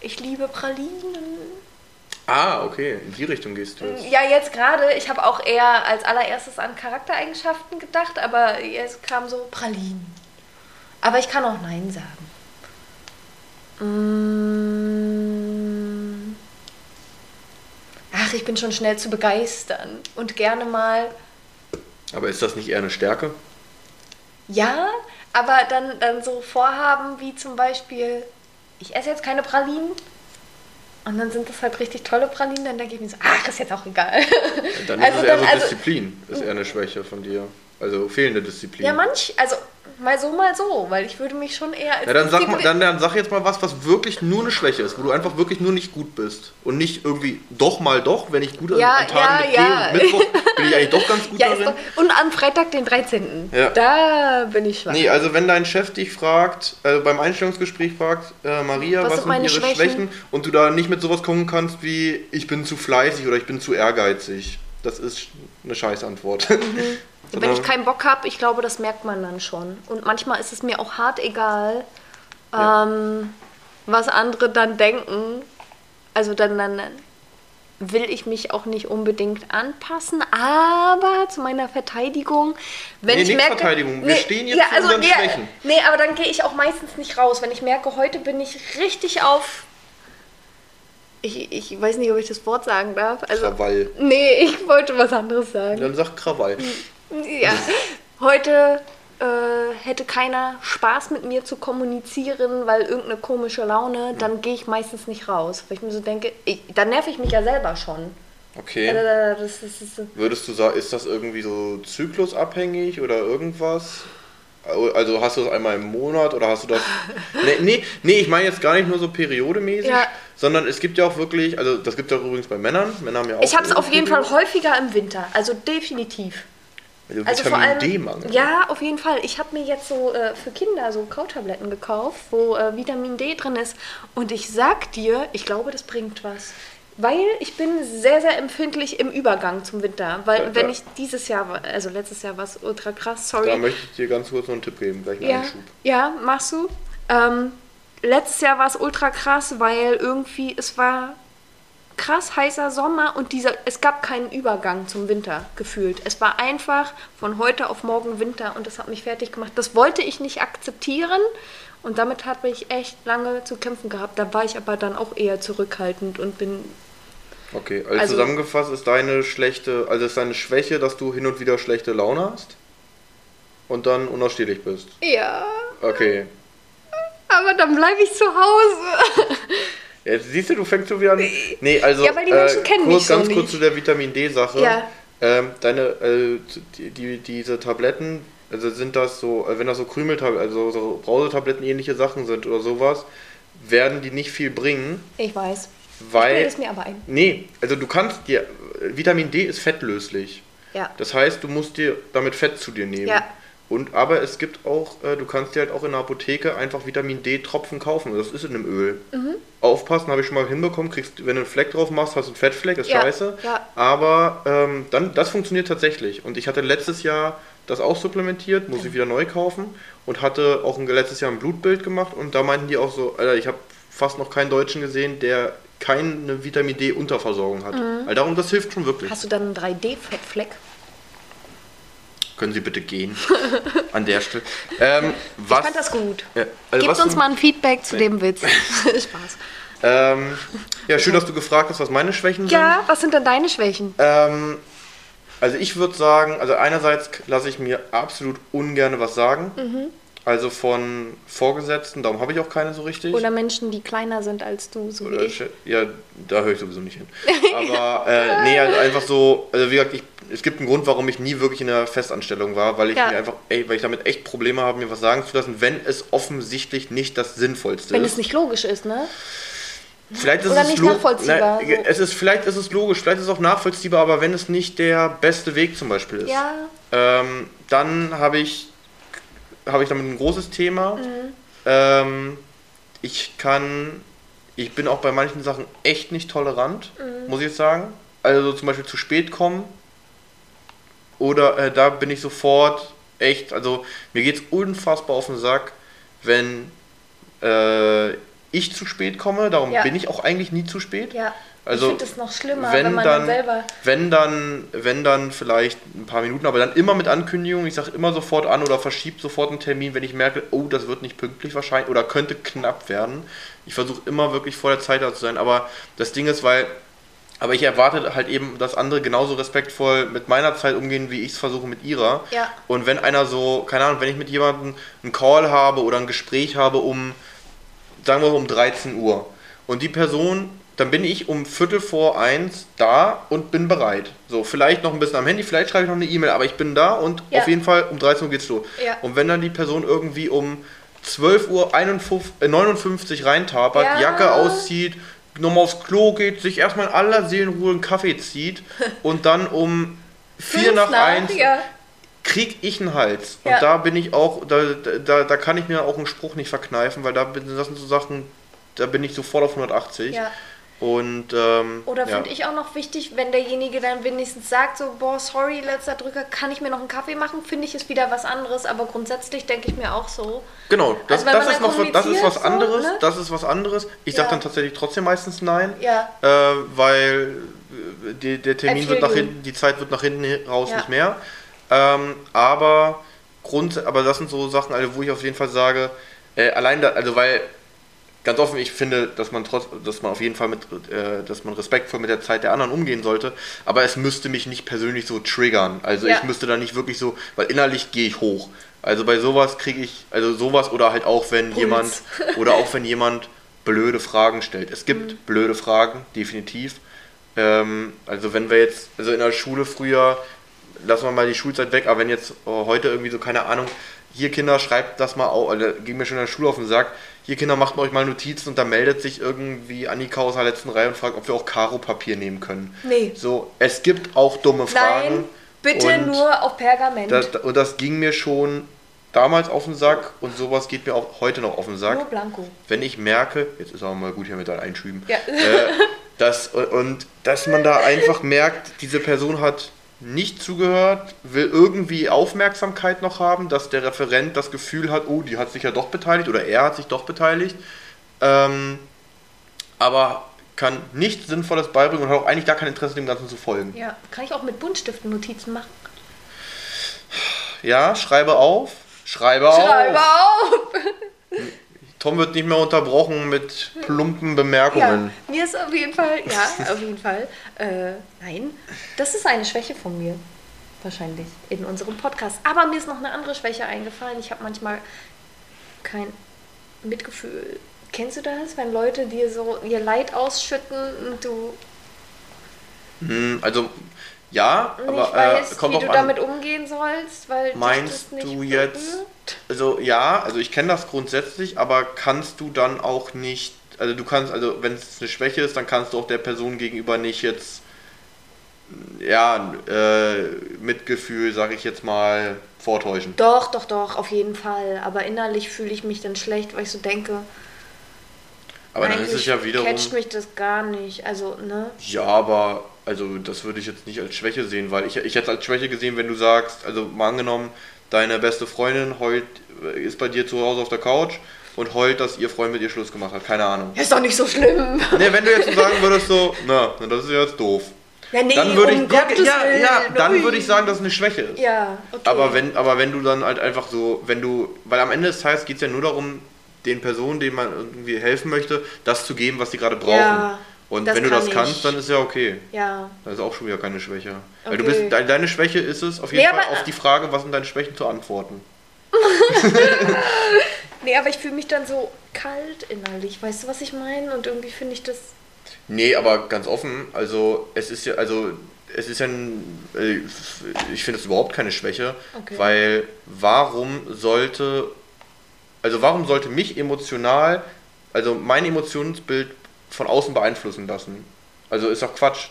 Ich liebe Pralinen. Ah, okay, in die Richtung gehst du jetzt. Ja, jetzt gerade. Ich habe auch eher als allererstes an Charaktereigenschaften gedacht, aber jetzt kam so Pralinen. Aber ich kann auch Nein sagen. Mm. Ach, ich bin schon schnell zu begeistern und gerne mal Aber ist das nicht eher eine Stärke? Ja, aber dann, dann so Vorhaben wie zum Beispiel, ich esse jetzt keine Pralinen. Und dann sind das halt richtig tolle Pralinen, dann denke ich mir so, ach, ist jetzt auch egal. Dann Also ist es eher dann- so also- Disziplin. Ist eher eine Schwäche von dir. Also fehlende Disziplin. Ja, manch, also mal so, mal so, weil ich würde mich schon eher als Ja, dann sag, mal, dann, dann sag jetzt mal was, was wirklich nur eine Schwäche ist, wo du einfach wirklich nur nicht gut bist. Und nicht irgendwie doch mal doch, wenn ich gut Ja, an Tagen ja, mit ja. Mittwoch bin ich eigentlich doch ganz gut ja, darin. doch, und am Freitag, den 13. Ja. Da bin ich schwach. Nee, also wenn dein Chef dich fragt, also beim Einstellungsgespräch fragt, äh, Maria, Was was, sind ihre Schwächen? Schwächen? Und du da nicht mit sowas kommen kannst wie, ich bin zu fleißig oder ich bin zu ehrgeizig. Das ist eine Scheißantwort. Wenn ich keinen Bock habe, ich glaube, das merkt man dann schon. Und manchmal ist es mir auch hart egal, Ja. ähm, was andere dann denken. Also dann, dann will ich mich auch nicht unbedingt anpassen, aber zu meiner Verteidigung, wenn Nee, ich merke... Verteidigung. Wir stehen jetzt zu unseren nee, Schwächen. Nee, aber dann gehe ich auch meistens nicht raus. Wenn ich merke, heute bin ich richtig auf... Ich, ich weiß nicht, ob ich das Wort sagen darf. Also, Krawall. nee, ich wollte was anderes sagen. Dann sag Krawall. Ja, heute äh, hätte keiner Spaß mit mir zu kommunizieren, weil irgendeine komische Laune, dann gehe ich meistens nicht raus. Weil ich mir so denke, ich, dann nerv ich mich ja selber schon. Okay. Äh, Das das ist, Würdest du sagen, ist das irgendwie so zyklusabhängig oder irgendwas? Also hast du das einmal im Monat oder hast du das. Nee, nee, nee ich meine jetzt gar nicht nur so periodemäßig, Ja. sondern es gibt ja auch wirklich, also das gibt es ja übrigens bei Männern. Männer haben ja auch. ich habe es auf jeden Fall häufiger im Winter, also definitiv. Also Also vor Vitamin allem, D-Mangel. ja, auf jeden Fall. Ich habe mir jetzt so äh, für Kinder so Kautabletten gekauft, wo äh, Vitamin D drin ist. Und ich sag dir, ich glaube, das bringt was. Weil ich bin sehr, sehr empfindlich im Übergang zum Winter. Weil Ja, wenn ja. ich dieses Jahr, war- also letztes Jahr war es ultra krass, sorry. Da möchte ich dir ganz kurz noch einen Tipp geben, gleich einen ja, Einschub. ja, machst du. Ähm, letztes Jahr war es ultra krass, weil irgendwie es war krass heißer Sommer und dieser, es gab keinen Übergang zum Winter gefühlt. Es war einfach von heute auf morgen Winter und das hat mich fertig gemacht. Das wollte ich nicht akzeptieren und damit habe ich echt lange zu kämpfen gehabt. Da war ich aber dann auch eher zurückhaltend und bin Okay, also, Also- zusammengefasst ist deine schlechte, also ist deine Schwäche, dass du hin und wieder schlechte Laune hast und dann unausstehlich bist. ja, Okay. aber dann bleibe ich zu Hause. Jetzt siehst du, du fängst schon wieder an. Nee, also. Ja, weil die Menschen kennen kurz, mich so Ganz nicht. kurz zu der Vitamin D-Sache. Ja. Ähm, deine, äh, die, die, diese Tabletten, also sind das so, äh, wenn das so Krümeltabletten, also so Brausetabletten ähnliche Sachen sind oder sowas, werden die nicht viel bringen, Ich weiß. weil. Ich es mir aber ein. Nee, also du kannst dir. Vitamin D ist fettlöslich. Ja. Das heißt, du musst dir damit Fett zu dir nehmen. Ja. Und aber es gibt auch, äh, du kannst dir halt auch in der Apotheke einfach Vitamin D-Tropfen kaufen. Das ist in einem Öl. Mhm. Aufpassen, habe ich schon mal hinbekommen. Kriegst, wenn du einen Fleck drauf machst, hast du einen Fettfleck, ist Ja, scheiße. ja. Aber ähm, dann, das funktioniert tatsächlich. Und ich hatte letztes Jahr das auch supplementiert, muss ich wieder neu kaufen. Und hatte auch ein, letztes Jahr ein Blutbild gemacht. Und da meinten die auch so, Alter, ich habe fast noch keinen Deutschen gesehen, der keine Vitamin D-Unterversorgung hat. Also darum, das hilft schon wirklich. Mhm. Hast du dann einen 3D-Fettfleck? Können Sie bitte gehen an der Stelle. Ähm, was, Ich fand das gut. Ja, also Gebt uns mal ein Feedback zu dem Witz. Spaß. Ähm, ja, schön, dass du gefragt hast, was meine Schwächen sind. Ja, was sind denn deine Schwächen? Ähm, also ich würde sagen, also einerseits lasse ich mir absolut ungern was sagen. Mhm. Also von Vorgesetzten, darum habe ich auch keine so richtig. Oder Menschen, die kleiner sind als du, so Oder Ja, da höre ich sowieso nicht hin. Aber äh, nee, also einfach so, also wie gesagt, ich, es gibt einen Grund, warum ich nie wirklich in der Festanstellung war, weil ich Ja. mir einfach, ey, weil ich damit echt Probleme habe, mir was sagen zu lassen, wenn es offensichtlich nicht das Sinnvollste Wenn ist. es nicht logisch ist, ne? Vielleicht ist Oder es nicht nachvollziehbar, Na, so. es ist, vielleicht ist es logisch, vielleicht ist es auch nachvollziehbar, aber wenn es nicht der beste Weg zum Beispiel ist, Ja. ähm, dann habe ich, habe ich damit ein großes Thema. Mhm. Ähm, ich kann, ich bin auch bei manchen Sachen echt nicht tolerant, mhm. muss ich sagen. Also zum Beispiel zu spät kommen. Oder äh, da bin ich sofort echt, also mir geht es unfassbar auf den Sack, wenn äh, ich zu spät komme. Darum ja. bin ich auch eigentlich nie zu spät. Ja. Also, ich finde es noch schlimmer, wenn, wenn man dann, dann, selber. Wenn dann, wenn dann vielleicht ein paar Minuten, aber dann immer mit Ankündigung. Ich sage immer sofort an oder verschiebt sofort einen Termin, wenn ich merke, oh, das wird nicht pünktlich wahrscheinlich oder könnte knapp werden. Ich versuche immer wirklich vor der Zeit da zu sein. Aber das Ding ist, weil aber ich erwarte halt eben, dass andere genauso respektvoll mit meiner Zeit umgehen, wie ich es versuche mit ihrer. Ja. Und wenn einer so, keine Ahnung, wenn ich mit jemandem einen Call habe oder ein Gespräch habe um, sagen wir um 13 Uhr und die Person, dann bin ich um Viertel vor eins da und bin bereit. So, vielleicht noch ein bisschen am Handy, vielleicht schreibe ich noch eine E-Mail, aber ich bin da und ja. auf jeden Fall um 13 Uhr geht's los. Ja. Und wenn dann die Person irgendwie um 12 Uhr 59, äh, 59 reintapert, ja. Jacke auszieht, nochmal aufs Klo geht, sich erstmal in aller Seelenruhe einen Kaffee zieht und dann um vier nach, eins ja. krieg ich einen Hals. Ja. Und da bin ich auch, da, da, da kann ich mir auch einen Spruch nicht verkneifen, weil da das sind so Sachen, da bin ich sofort auf 180. Ja. Und, ähm, Oder finde ja. ich auch noch wichtig, wenn derjenige dann wenigstens sagt, so, boah, sorry, letzter Drücker, kann ich mir noch einen Kaffee machen? Finde ich es wieder was anderes, aber grundsätzlich denke ich mir auch so. Genau, das, also, das ist noch das ist was anderes, so, ne? das ist was anderes. Ich ja. sage dann tatsächlich trotzdem meistens nein, ja. äh, weil äh, die, der Termin wird nach hinten, die Zeit wird nach hinten raus nicht mehr. Ähm, aber Grund, aber das sind so Sachen, also, wo ich auf jeden Fall sage, äh, allein da, also weil ganz offen, ich finde, dass man trotz, dass man auf jeden Fall mit, äh, dass man respektvoll mit der Zeit der anderen umgehen sollte, aber es müsste mich nicht persönlich so triggern. Also ja. ich müsste da nicht wirklich so, weil innerlich gehe ich hoch. Also bei sowas kriege ich, also sowas oder halt auch wenn Puls. jemand, oder auch wenn jemand blöde Fragen stellt. Es gibt mhm. blöde Fragen, definitiv. Ähm, also wenn wir jetzt, also in der Schule früher, lassen wir mal die Schulzeit weg, aber wenn jetzt oh, heute irgendwie so, keine Ahnung, hier Kinder, schreibt das mal auf, also ging mir schon in der Schule auf den Sack, hier Kinder, macht euch mal Notizen und da meldet sich irgendwie Annika aus der letzten Reihe und fragt, ob wir auch Karo-Papier nehmen können. Nee. So, es gibt auch dumme Fragen. Nein, bitte nur auf Pergament. Das, und das ging mir schon damals auf den Sack und sowas geht mir auch heute noch auf den Sack. Nur Blanco. Wenn ich merke, jetzt ist auch mal gut hier mit deinen Einschüben, ja. äh, dass, und dass man da einfach merkt, diese Person hat nicht zugehört, will irgendwie Aufmerksamkeit noch haben, dass der Referent das Gefühl hat, oh, die hat sich ja doch beteiligt oder er hat sich doch beteiligt, ähm, aber kann nichts Sinnvolles beibringen und hat auch eigentlich gar kein Interesse, dem Ganzen zu folgen. Ja, kann ich auch mit Buntstiften Notizen machen? Ja, schreibe auf. Schreibe, schreibe auf. auf. Tom wird nicht mehr unterbrochen mit plumpen Bemerkungen. Ja, mir ist auf jeden Fall, ja, auf jeden Fall. Äh, nein, das ist eine Schwäche von mir. Wahrscheinlich in unserem Podcast. Aber mir ist noch eine andere Schwäche eingefallen. Ich habe manchmal kein Mitgefühl. Kennst du das, wenn Leute dir so ihr Leid ausschütten und du. Hm, also ja, nicht aber weißt, äh, kommt wie du an. damit umgehen sollst, weil meinst du jetzt also ja, also ich kenne das grundsätzlich, aber kannst du dann auch nicht, also du kannst, also wenn es eine Schwäche ist, dann kannst du auch der Person gegenüber nicht jetzt, ja, äh, Mitgefühl, sag ich jetzt mal, vortäuschen. Doch, doch, doch, auf jeden Fall. Aber innerlich fühle ich mich dann schlecht, weil ich so denke, aber dann ist es ja wiederum. catcht mich das gar nicht. Also, ne? Ja, aber also das würde ich jetzt nicht als Schwäche sehen, weil ich, ich hätte es als Schwäche gesehen, wenn du sagst, also mal angenommen, deine beste Freundin heult, ist bei dir zu Hause auf der Couch und heult, dass ihr Freund mit ihr Schluss gemacht hat. Keine Ahnung. Ist doch nicht so schlimm. Ne, wenn du jetzt so sagen würdest, so, na, das ist ja jetzt doof. Ja, nee, dann würde um ich, ja, ja, ja, dann würde ich sagen, dass es eine Schwäche ist. Ja, okay. Aber wenn, aber wenn du dann halt einfach so, wenn du, weil am Ende des Tages geht es ja nur darum, den Personen, denen man irgendwie helfen möchte, das zu geben, was sie gerade brauchen. Ja. Und das wenn du das ich. kannst, dann ist ja okay. Ja. Das ist auch schon wieder keine Schwäche. Okay. Weil du bist, deine Schwäche ist es, auf jeden nee, Fall auf die Frage, was sind deine Schwächen, zu antworten. nee, aber ich fühle mich dann so kalt innerlich. Weißt du, was ich meine? Und irgendwie finde ich das. Nee, aber ganz offen, also es ist ja, also es ist ja ein, äh, ich finde es überhaupt keine Schwäche, okay. weil warum sollte, also warum sollte mich emotional, also mein Emotionsbild von außen beeinflussen lassen. Also ist doch Quatsch.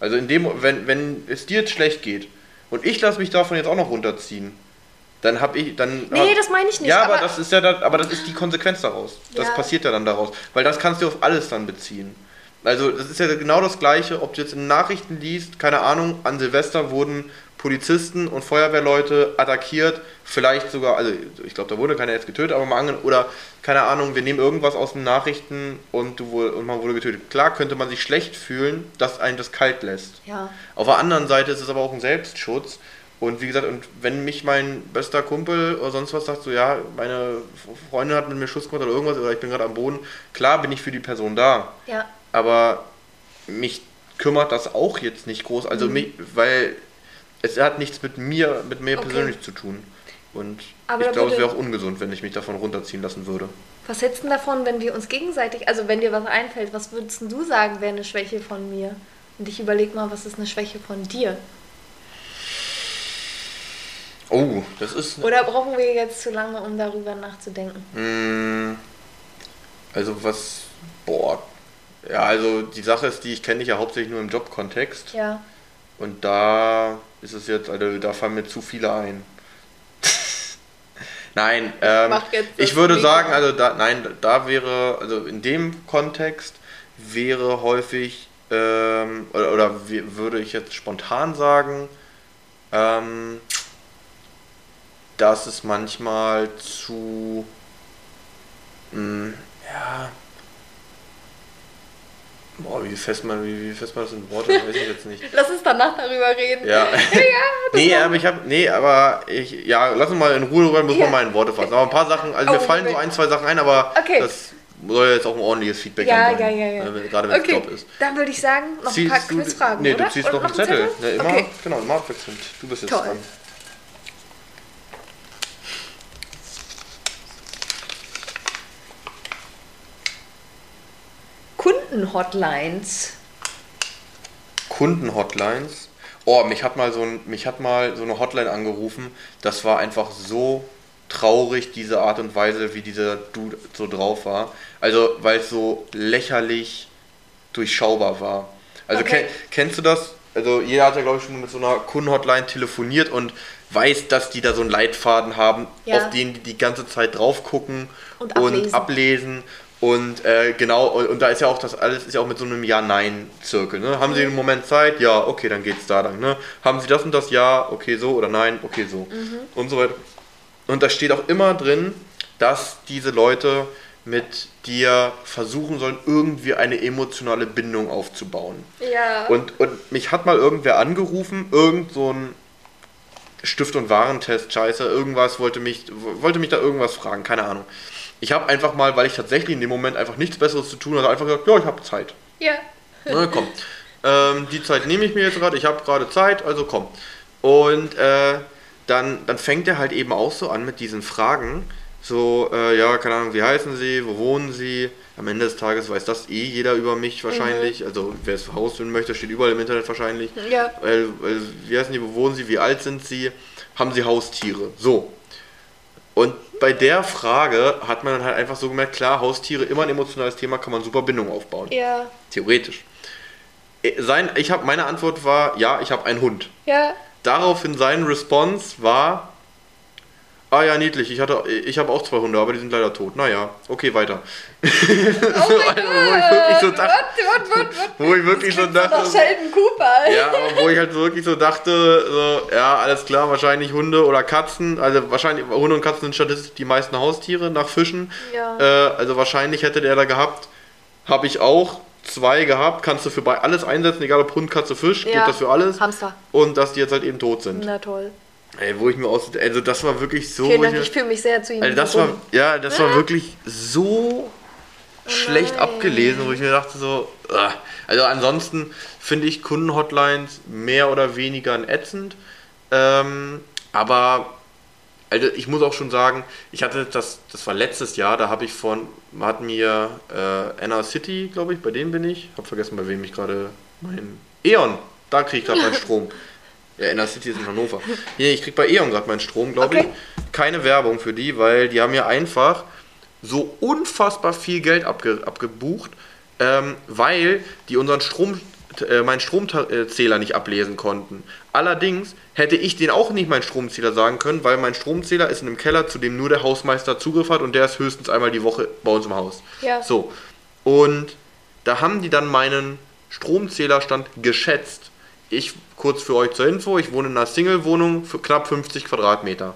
Also in dem, wenn, wenn es dir jetzt schlecht geht und ich lasse mich davon jetzt auch noch runterziehen, dann habe ich dann. Nee, das meine ich nicht. Ja, aber, aber, das ist ja, da, aber das ist die Konsequenz daraus. Das Ja. passiert ja dann daraus, weil das kannst du auf alles dann beziehen. Also das ist ja genau das Gleiche, ob du jetzt in Nachrichten liest, keine Ahnung, an Silvester wurden Polizisten und Feuerwehrleute attackiert, vielleicht sogar, also ich glaube, da wurde keiner jetzt getötet, aber mal oder keine Ahnung, wir nehmen irgendwas aus den Nachrichten und, du, wurde- und man wurde getötet. Klar könnte man sich schlecht fühlen, dass einen das kalt lässt. Ja. Auf der anderen Seite ist es aber auch ein Selbstschutz. Und wie gesagt, und wenn mich mein bester Kumpel oder sonst was sagt, so ja, meine Freundin hat mit mir Schuss gemacht oder irgendwas, oder ich bin gerade am Boden, klar bin ich für die Person da. Ja. Aber mich kümmert das auch jetzt nicht groß. Also Mhm. mich, weil es hat nichts mit mir, mit mir Okay. persönlich zu tun. Und Aber ich glaube, es wäre auch ungesund, wenn ich mich davon runterziehen lassen würde. Was hältst du davon, wenn wir uns gegenseitig, also wenn dir was einfällt, was würdest du sagen, wäre eine Schwäche von mir? Und ich überleg mal, was ist eine Schwäche von dir? Oh, das ist. Oder brauchen wir jetzt zu lange, um darüber nachzudenken? Mm, Also was, boah, ja, also die Sache ist die, ich kenne dich ja hauptsächlich nur im Jobkontext Ja. und da ist es jetzt, also da fallen mir zu viele ein. nein, ähm, ich würde Mikro sagen, also da, nein, da wäre, also in dem Kontext wäre häufig, ähm, oder, oder würde ich jetzt spontan sagen, ähm, dass es manchmal zu, mh, ja, boah, wie fest man, wie, wie fest man das in Worte, weiß ich jetzt nicht. Lass uns danach darüber reden. Ja. das nee, war- aber ich habe, nee, aber ich, ja, lass uns mal in Ruhe drüber, muss Ja. man mal in Worte fassen. Aber ein paar Sachen, also mir Oh, fallen so ein, zwei Sachen ein, aber Okay. das soll ja jetzt auch ein ordentliches Feedback Ja, dann ja, sein, ja, ja. äh, Gerade wenn es okay, Job ist. dann würde ich sagen, noch ein paar Quizfragen, Nee, oder? du ziehst Und noch einen Zettel. Ne, immer, Okay. Genau, immer abwechselnd. Du bist jetzt Toll. dran. Kundenhotlines. Kundenhotlines. Oh, mich hat mal so ein, mich hat mal so eine Hotline angerufen. Das war einfach so traurig, diese Art und Weise, wie dieser Dude so drauf war. Also, weil es so lächerlich durchschaubar war. Also Okay. ken, kennst du das? Also jeder hat ja glaube ich schon mit so einer Kundenhotline telefoniert und weiß, dass die da so einen Leitfaden haben, Ja. auf den die die ganze Zeit drauf gucken Und ablesen. ablesen. Und äh, genau, und, und da ist ja auch das alles ist ja auch mit so einem Ja-Nein-Zirkel. Ne? Haben Sie einen Moment Zeit? Ja, okay, dann geht's da lang. Ne? Haben Sie das und das? Ja, okay, so oder nein, okay, so. Und so weiter. Und da steht auch immer drin, dass diese Leute mit dir versuchen sollen, irgendwie eine emotionale Bindung aufzubauen. Ja. Und, und mich hat mal irgendwer angerufen, irgend so ein Stift- und Warentest, scheiße, irgendwas, wollte mich, wollte mich da irgendwas fragen, keine Ahnung. Ich habe einfach mal, weil ich tatsächlich in dem Moment einfach nichts Besseres zu tun hatte, einfach gesagt, ja, ich habe Zeit. ja. Na komm, ähm, die Zeit nehme ich mir jetzt gerade, ich habe gerade Zeit, also komm. Und äh, dann, dann fängt er halt eben auch so an mit diesen Fragen. So, äh, ja, keine Ahnung, wie heißen Sie, wo wohnen Sie? Am Ende des Tages weiß das eh jeder über mich wahrscheinlich. Also, wer es herausfinden möchte, steht überall im Internet wahrscheinlich. Ja. Weil, wie heißen die, wo wohnen Sie, wie alt sind Sie? Haben Sie Haustiere? So. Und bei der Frage hat man dann halt einfach so gemerkt, klar, Haustiere, immer ein emotionales Thema, kann man super Bindung aufbauen. Ja. Theoretisch. Äh, Sein, ich habe meine Antwort war, ja, ich habe einen Hund. Ja. Daraufhin sein Response war, ah ja, niedlich, ich, hatte, ich habe auch zwei Hunde, aber die sind leider tot. Naja, okay, weiter. Oh mein Also, wo ich wirklich so dachte, What, what, what, wo ich wirklich so Klingt so dachte, Sheldon Cooper. ja, aber wo ich halt wirklich so dachte, so, ja, alles klar, wahrscheinlich Hunde oder Katzen, also wahrscheinlich Hunde und Katzen sind statistisch die meisten Haustiere nach Fischen. Ja. Äh, also wahrscheinlich hätte der da gehabt, habe ich auch zwei gehabt, kannst du für bei alles einsetzen, egal ob Hund, Katze, Fisch, Ja. geht das für alles. Hamster. Und dass die jetzt halt eben tot sind. Na toll. Ey, wo ich mir aus, also das war wirklich so, wo ich ich fühle mich sehr zu Ihnen also das war, ja, das war wirklich so schlecht Oh nein. abgelesen, wo ich mir dachte so, ah. also ansonsten finde ich Kundenhotlines mehr oder weniger ätzend, ähm, aber also ich muss auch schon sagen, ich hatte das, das war letztes Jahr, da habe ich von, hat mir äh, Anna City, glaube ich, bei dem bin ich, habe vergessen, bei wem ich gerade mein E.ON, da kriege ich gerade meinen Strom. Ja, Anna City ist in Hannover. Hier, ich krieg bei E.ON gerade meinen Strom, glaube Okay. ich. Keine Werbung für die, weil die haben mir einfach so unfassbar viel Geld abge abgebucht, ähm, weil die unseren Strom äh, meinen Stromzähler nicht ablesen konnten. Allerdings hätte ich den auch nicht meinen Stromzähler sagen können, weil mein Stromzähler ist in einem Keller, zu dem nur der Hausmeister Zugriff hat und der ist höchstens einmal die Woche bei uns im Haus. Ja. So. Und da haben die dann meinen Stromzählerstand geschätzt. Ich, kurz für euch zur Info, ich wohne in einer Single-Wohnung für knapp 50 Quadratmeter.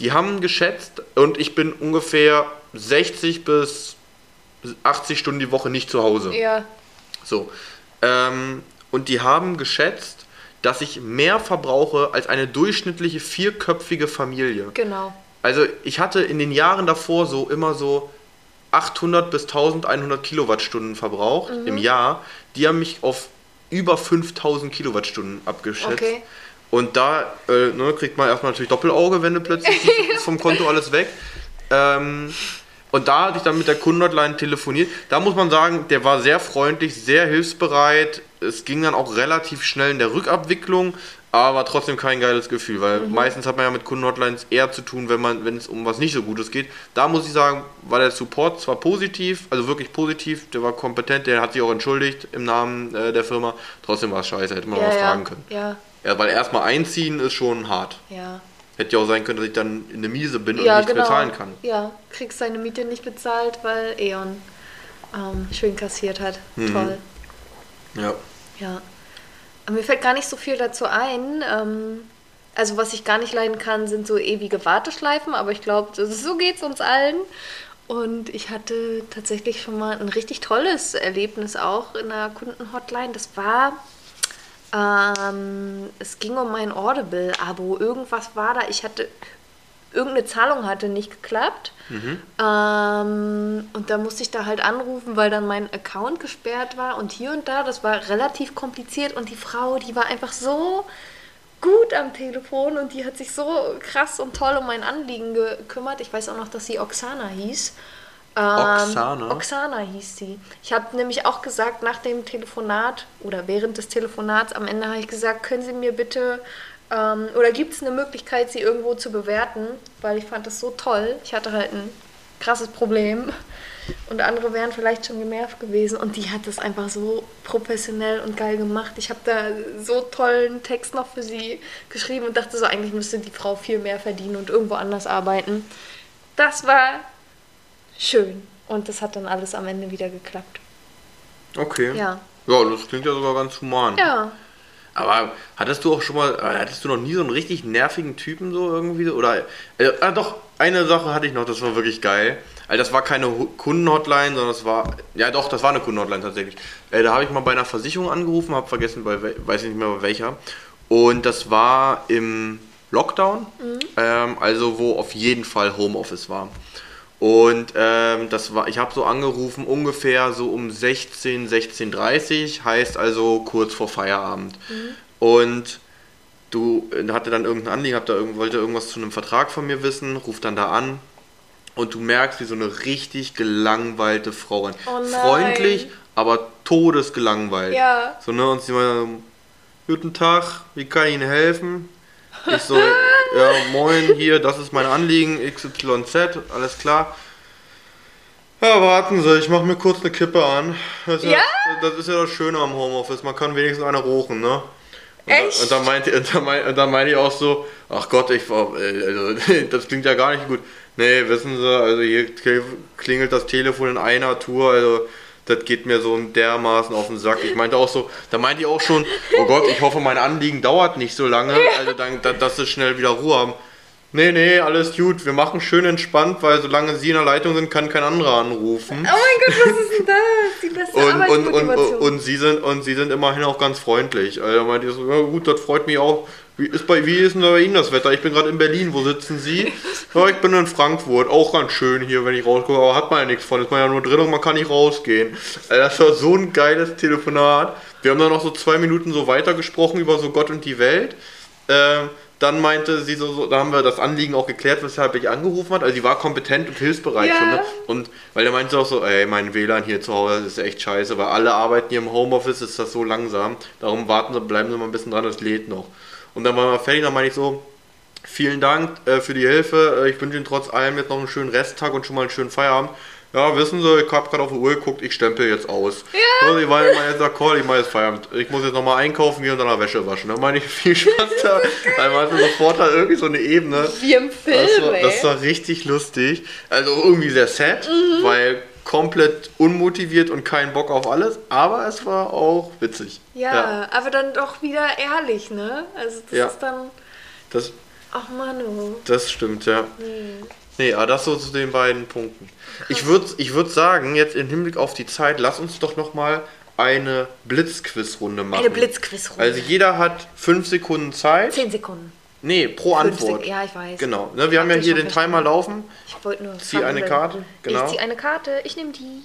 Die haben geschätzt und ich bin ungefähr 60 bis 80 Stunden die Woche nicht zu Hause. Ja. So. Ähm, und die haben geschätzt, dass ich mehr verbrauche als eine durchschnittliche vierköpfige Familie. Genau. Also ich hatte in den Jahren davor so immer so 800 bis 1100 Kilowattstunden verbraucht Mhm. im Jahr. Die haben mich auf über 5000 Kilowattstunden abgeschätzt. Okay. Und da äh, ne, kriegt man erstmal natürlich Doppelauge, wenn du plötzlich vom Konto alles weg. Ähm, und da hatte ich dann mit der Kundenhotline telefoniert. Da muss man sagen, der war sehr freundlich, sehr hilfsbereit. Es ging dann auch relativ schnell in der Rückabwicklung, aber trotzdem kein geiles Gefühl, weil meistens hat man ja mit Kundenhotlines eher zu tun, wenn man, wenn es um was nicht so Gutes geht. Da muss ich sagen, war der Support zwar positiv, also wirklich positiv, der war kompetent, der hat sich auch entschuldigt im Namen äh, der Firma. Trotzdem war es scheiße, hätte man auch Ja, was ja. fragen können. Ja, Ja, weil erstmal einziehen ist schon hart. ja. Hätte ja auch sein können, dass ich dann in eine Miese bin und Ja, nichts genau. bezahlen kann. Ja, kriegst deine Miete nicht bezahlt, weil E.ON ähm, schön kassiert hat. Mhm. Toll. Ja. Ja. Mir fällt gar nicht so viel dazu ein. Ähm, also was ich gar nicht leiden kann, sind so ewige Warteschleifen, aber ich glaube, so geht es uns allen. Und ich hatte tatsächlich schon mal ein richtig tolles Erlebnis auch in der Kundenhotline. Das war, ähm, es ging um mein Audible-Abo. Irgendwas war da. Ich hatte, irgendeine Zahlung hatte nicht geklappt. Ähm, und da musste ich da halt anrufen, weil dann mein Account gesperrt war und hier und da. Das war relativ kompliziert und die Frau, die war einfach so gut am Telefon und die hat sich so krass und toll um mein Anliegen gekümmert. Ich weiß auch noch, dass sie Oksana hieß. Ähm, Oksana? Oksana hieß sie. Ich habe nämlich auch gesagt, nach dem Telefonat oder während des Telefonats am Ende habe ich gesagt, können Sie mir bitte ähm, oder gibt es eine Möglichkeit, sie irgendwo zu bewerten? Weil ich fand das so toll. Ich hatte halt ein krasses Problem und andere wären vielleicht schon genervt gewesen und die hat das einfach so professionell und geil gemacht. Ich habe da so tollen Text noch für sie geschrieben und dachte so, eigentlich müsste die Frau viel mehr verdienen und irgendwo anders arbeiten. Das war schön und das hat dann alles am Ende wieder geklappt. Okay. Ja. Ja, das klingt ja sogar ganz human. Ja. Aber hattest du auch schon mal, äh, hattest du noch nie so einen richtig nervigen Typen so irgendwie? Oder, äh, ah, doch, eine Sache hatte ich noch, das war wirklich geil. Also das war keine Kundenhotline, sondern das war, ja doch, das war eine Kundenhotline tatsächlich. Äh, da habe ich mal bei einer Versicherung angerufen, habe vergessen, bei, weiß ich nicht mehr bei welcher. Und das war im Lockdown, ähm, also wo auf jeden Fall Homeoffice war. Und ähm, das war, ich habe so angerufen ungefähr so um 16, 16.30 heißt also kurz vor Feierabend. Und du äh, hatte dann irgendein Anliegen, hab da wollte irgendwas zu einem Vertrag von mir wissen, ruft dann da an und du merkst, wie so eine richtig gelangweilte Frau an. Oh. Freundlich, aber todesgelangweilt. Ja. So, ne, und sie meinte, guten Tag, wie kann ich Ihnen helfen? Ich so, ja, moin, hier, das ist mein Anliegen, XYZ, alles klar. Ja, warten Sie, ich mache mir kurz eine Kippe an. Das ist ja, Ja? das, ist ja das Schöne am Homeoffice, man kann wenigstens eine rochen, ne? Und Echt? Da, und dann meinte, dann meinte, meinte ich auch so, ach Gott, ich äh, also, das klingt ja gar nicht gut. Nee, wissen Sie, also hier klingelt das Telefon in einer Tour, also das geht mir so dermaßen auf den Sack. Ich meinte auch so, da meinte ich auch schon, oh Gott, ich hoffe, mein Anliegen dauert nicht so lange, also dann, da- dass sie schnell wieder Ruhe haben. Nee, nee, alles gut, wir machen schön entspannt, weil solange Sie in der Leitung sind, kann kein anderer anrufen. Oh mein Gott, was ist denn das? Die beste Und, und, und, Arbeitsmotivation. und, sie sind, und sie sind immerhin auch ganz freundlich. Also meinte ich so, ja gut, das freut mich auch. Wie ist, bei, wie ist denn bei Ihnen das Wetter? Ich bin gerade in Berlin, wo sitzen Sie? Ja, ich bin in Frankfurt, auch ganz schön hier, wenn ich rausgucke, aber hat man ja nichts von, ist man ja nur drin und man kann nicht rausgehen. Also das war so ein geiles Telefonat. Wir haben dann noch so zwei Minuten so weitergesprochen über so Gott und die Welt. Ähm, dann meinte sie so, so, da haben wir das Anliegen auch geklärt, weshalb ich angerufen hat. Also sie war kompetent und hilfsbereit Ja. schon. Ne? Und weil der meinte auch so, ey, mein WLAN hier zu Hause ist echt scheiße, weil alle arbeiten hier im Homeoffice, ist das so langsam. Darum warten Sie, bleiben Sie mal ein bisschen dran, das lädt noch. Und dann waren wir fertig, dann meinte ich so, vielen Dank äh, für die Hilfe. Äh, ich wünsche Ihnen trotz allem jetzt noch einen schönen Resttag und schon mal einen schönen Feierabend. ja, wissen Sie, ich habe gerade auf die Uhr geguckt, ich stempel jetzt aus. Ja. So, ich war immer jetzt sagt, Call, ich mache jetzt Feierabend. Ich muss jetzt nochmal einkaufen gehen und dann Wäsche waschen. Da meine ich viel Spaß da. Dann war sofort halt irgendwie so eine Ebene. Wie im Film, das war, das war richtig lustig. Also irgendwie sehr sad, mhm. weil komplett unmotiviert und keinen Bock auf alles, aber es war auch witzig. Ja, ja. aber dann doch wieder ehrlich, ne? Also das ja. ist dann. Das, Ach Manu. Das stimmt, ja. Hm. Nee, aber das so zu den beiden Punkten. Krass. Ich würde ich würd sagen, jetzt im Hinblick auf die Zeit, lass uns doch nochmal eine Blitzquizrunde machen. Eine Blitzquizrunde. Also jeder hat fünf Sekunden Zeit. Zehn Sekunden. Nee, pro Antwort. ja, ich weiß. Genau. Ne, wir haben ja hier den Timer laufen. Ich wollte nur. Zieh eine Karte. Genau. Ich ziehe eine Karte. Ich nehme die.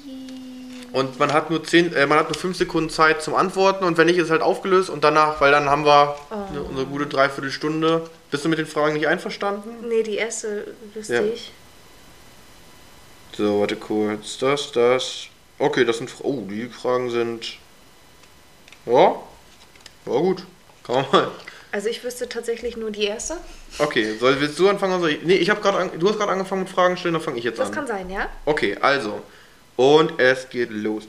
Und man hat nur zehn, äh, man hat nur fünf Sekunden Zeit zum Antworten und wenn nicht, ist halt aufgelöst und danach, weil dann haben wir oh. eine, eine, gute Dreiviertelstunde. Bist du mit den Fragen nicht einverstanden? Nee, die erste wüsste ja. ich. So, warte kurz. Das, das. Okay, das sind. Oh, die Fragen sind. Ja. War gut. Kann man mal. Also ich wüsste tatsächlich nur die erste. Okay, soll, willst du anfangen? Soll ich? Nee, ich habe gerade du hast gerade angefangen mit Fragen stellen, dann fange ich jetzt das an. Das kann sein, ja? Okay, also. Und es geht los.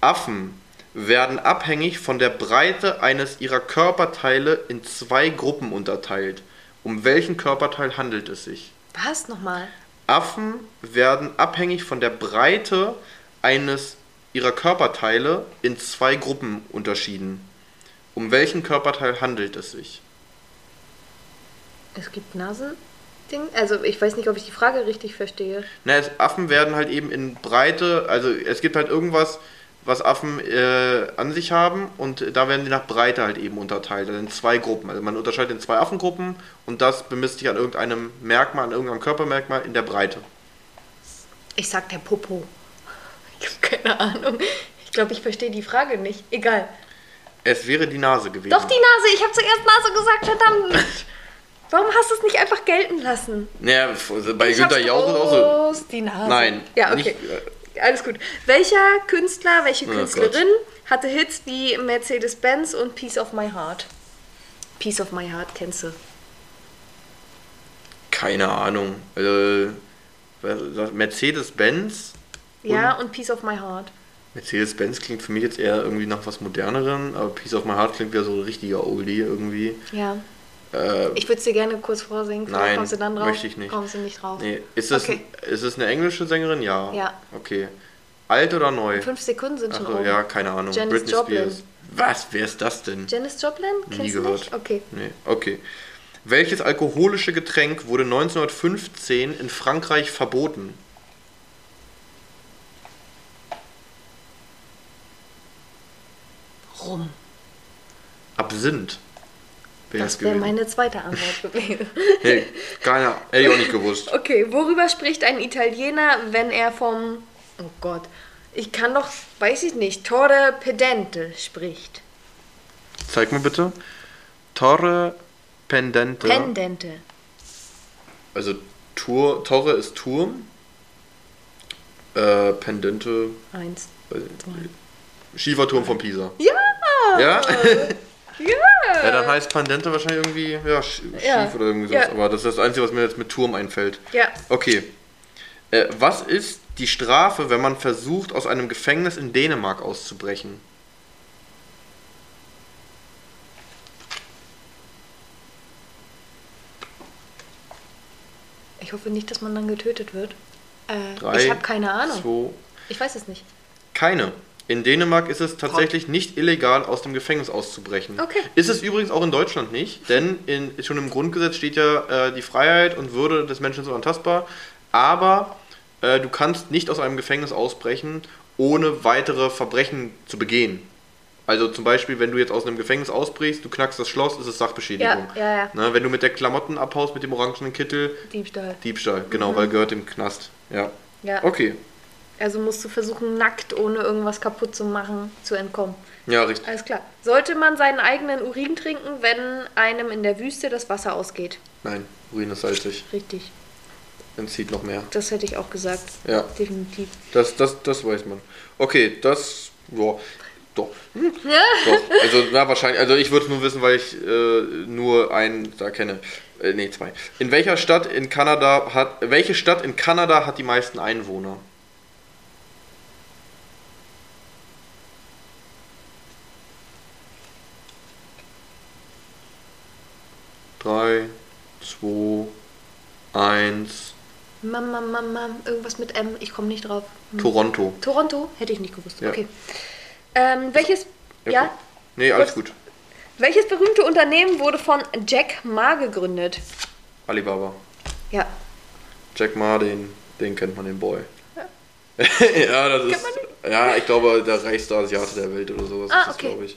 Affen werden abhängig von der Breite eines ihrer Körperteile in zwei Gruppen unterteilt. Um welchen Körperteil handelt es sich? Was nochmal? Affen werden abhängig von der Breite eines ihrer Körperteile in zwei Gruppen unterschieden. Um welchen Körperteil handelt es sich? Es gibt Nasending. Also ich weiß nicht, ob ich die Frage richtig verstehe. Na, es, Affen werden halt eben in Breite, also es gibt halt irgendwas, was Affen äh, an sich haben und da werden sie nach Breite halt eben unterteilt, also in zwei Gruppen. Also man unterscheidet in zwei Affengruppen und das bemisst sich an irgendeinem Merkmal, an irgendeinem Körpermerkmal in der Breite. Ich sag der Popo. Ich habe keine Ahnung. Ich glaube, ich verstehe die Frage nicht. Egal. Es wäre die Nase gewesen. Doch, die Nase. Ich habe zuerst Nase gesagt, verdammt. Warum hast du es nicht einfach gelten lassen? Naja, bei Günter Jauch ist auch so. Die Nase. Nein. Ja, okay. Nicht, äh, Alles gut. Welcher Künstler, welche oh Künstlerin oh hatte Hits wie Mercedes-Benz und Piece of My Heart? Piece of My Heart kennst du? Keine Ahnung. Äh, Mercedes-Benz? Ja, und Piece of My Heart. Mercedes-Benz klingt für mich jetzt eher irgendwie nach was Modernerem, aber Piece of My Heart klingt ja so ein richtiger Oldie irgendwie. Ja. Äh, ich würde es dir gerne kurz vorsingen. Nein, kommst du dann drauf? möchte ich nicht. Kommst du nicht drauf? Nee. Ist, es, okay. ist es eine englische Sängerin? Ja. Ja. Okay. Alt oder neu? Fünf Sekunden sind schon Ach, ja, keine Ahnung. Janis Britney Joplin. Spears. Was? Wer ist das denn? Janis Joplin? Kennst Nie gehört. Nicht? Okay. Nee, okay. Welches alkoholische Getränk wurde 1915 in Frankreich verboten? Rum. Absinth. Wer das wäre meine zweite Antwort gewesen. hey, keiner, hätte ich auch nicht gewusst. Okay, worüber spricht ein Italiener, wenn er vom, oh Gott, ich kann doch, weiß ich nicht, Torre Pendente spricht? Zeig mir bitte. Torre Pendente. Pendente. Also Tour, Torre ist Turm. Äh, Pendente. Eins. Schieferturm von Pisa. Ja! Ja? Ja. Ja, dann heißt Pandente wahrscheinlich irgendwie ja, schief ja. oder irgendwie sowas. Ja. Aber das ist das Einzige, was mir jetzt mit Turm einfällt. Ja. Okay. Äh, was ist die Strafe, wenn man versucht, aus einem Gefängnis in Dänemark auszubrechen? Ich hoffe nicht, dass man dann getötet wird. Äh, Drei, ich habe keine Ahnung. Zwei, ich weiß es nicht. Keine. In Dänemark ist es tatsächlich nicht illegal, aus dem Gefängnis auszubrechen. Okay. Ist es übrigens auch in Deutschland nicht, denn in, schon im Grundgesetz steht ja, äh, die Freiheit und Würde des Menschen sind unantastbar, aber äh, du kannst nicht aus einem Gefängnis ausbrechen, ohne weitere Verbrechen zu begehen. Also zum Beispiel, wenn du jetzt aus einem Gefängnis ausbrichst, du knackst das Schloss, ist es Sachbeschädigung. Ja, ja, ja. Ne, wenn du mit der Klamotten abhaust, mit dem orangenen Kittel. Diebstahl. Diebstahl, genau, mhm. weil gehört im Knast. Ja. Ja. Okay, also musst du versuchen, nackt, ohne irgendwas kaputt zu machen, zu entkommen. Ja, richtig. Alles klar. Sollte man seinen eigenen Urin trinken, wenn einem in der Wüste das Wasser ausgeht? Nein, Urin ist salzig. Richtig. Entzieht noch mehr. Das hätte ich auch gesagt. Ja. Definitiv. Das, das, das weiß man. Okay, das. Ja. Doch. Hm. Ja. Doch. Also, na, wahrscheinlich. Also, ich würde es nur wissen, weil ich äh, nur einen da kenne. Äh, nee, zwei. In welcher Stadt in Kanada hat. Welche Stadt in Kanada hat die meisten Einwohner? 3, 2, 1. Mama, Mama, irgendwas mit M, ich komme nicht drauf. Hm. Toronto. Toronto? Hätte ich nicht gewusst. Ja. Okay. Ähm, welches, ja, Nee, alles gut. welches berühmte Unternehmen wurde von Jack Ma gegründet? Alibaba. Ja. Jack Ma, den, den kennt man, den Boy. Ja, das ist. Ja, ich glaube, der reichste Asiate der Welt oder sowas Ah, ist das, okay. glaube ich.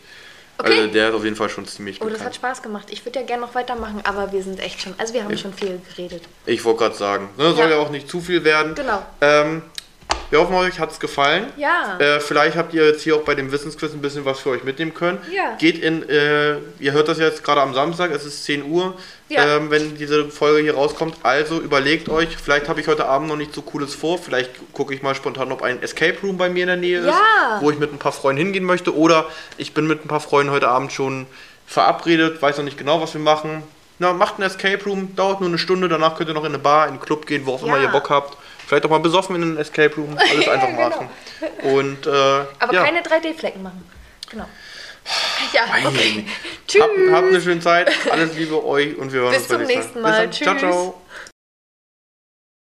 Okay. Also der ist auf jeden Fall schon ziemlich Oh, das hat bekannt. Spaß gemacht. Ich würde ja gerne noch weitermachen, aber wir sind echt schon, also wir haben schon viel geredet. Ich wollte gerade sagen, ne, soll Ja. ja auch nicht zu viel werden. Genau. Ähm, wir hoffen, euch hat es gefallen. Ja. Äh, vielleicht habt ihr jetzt hier auch bei dem Wissensquiz ein bisschen was für euch mitnehmen können. Ja. Geht in, äh, ihr hört das jetzt gerade am Samstag, es ist 10 Uhr, Ja. ähm, wenn diese Folge hier rauskommt. Also überlegt euch, vielleicht habe ich heute Abend noch nicht so cooles vor. Vielleicht gucke ich mal spontan, ob ein Escape Room bei mir in der Nähe ist, Ja. wo ich mit ein paar Freunden hingehen möchte. Oder ich bin mit ein paar Freunden heute Abend schon verabredet, weiß noch nicht genau, was wir machen. Na, macht ein Escape Room, dauert nur eine Stunde, danach könnt ihr noch in eine Bar, in einen Club gehen, wo auch immer ihr Bock habt. Vielleicht auch mal besoffen in einen Escape Room, alles einfach Genau. machen. Und, äh, Aber ja. keine 3D-Flecken machen. Genau. Ja, okay. Tschüss. Habt, habt eine schöne Zeit, alles Liebe euch und wir hören Bis uns beim zum nächsten Mal. Mal. Bis dann. Ciao, Tschüss. ciao.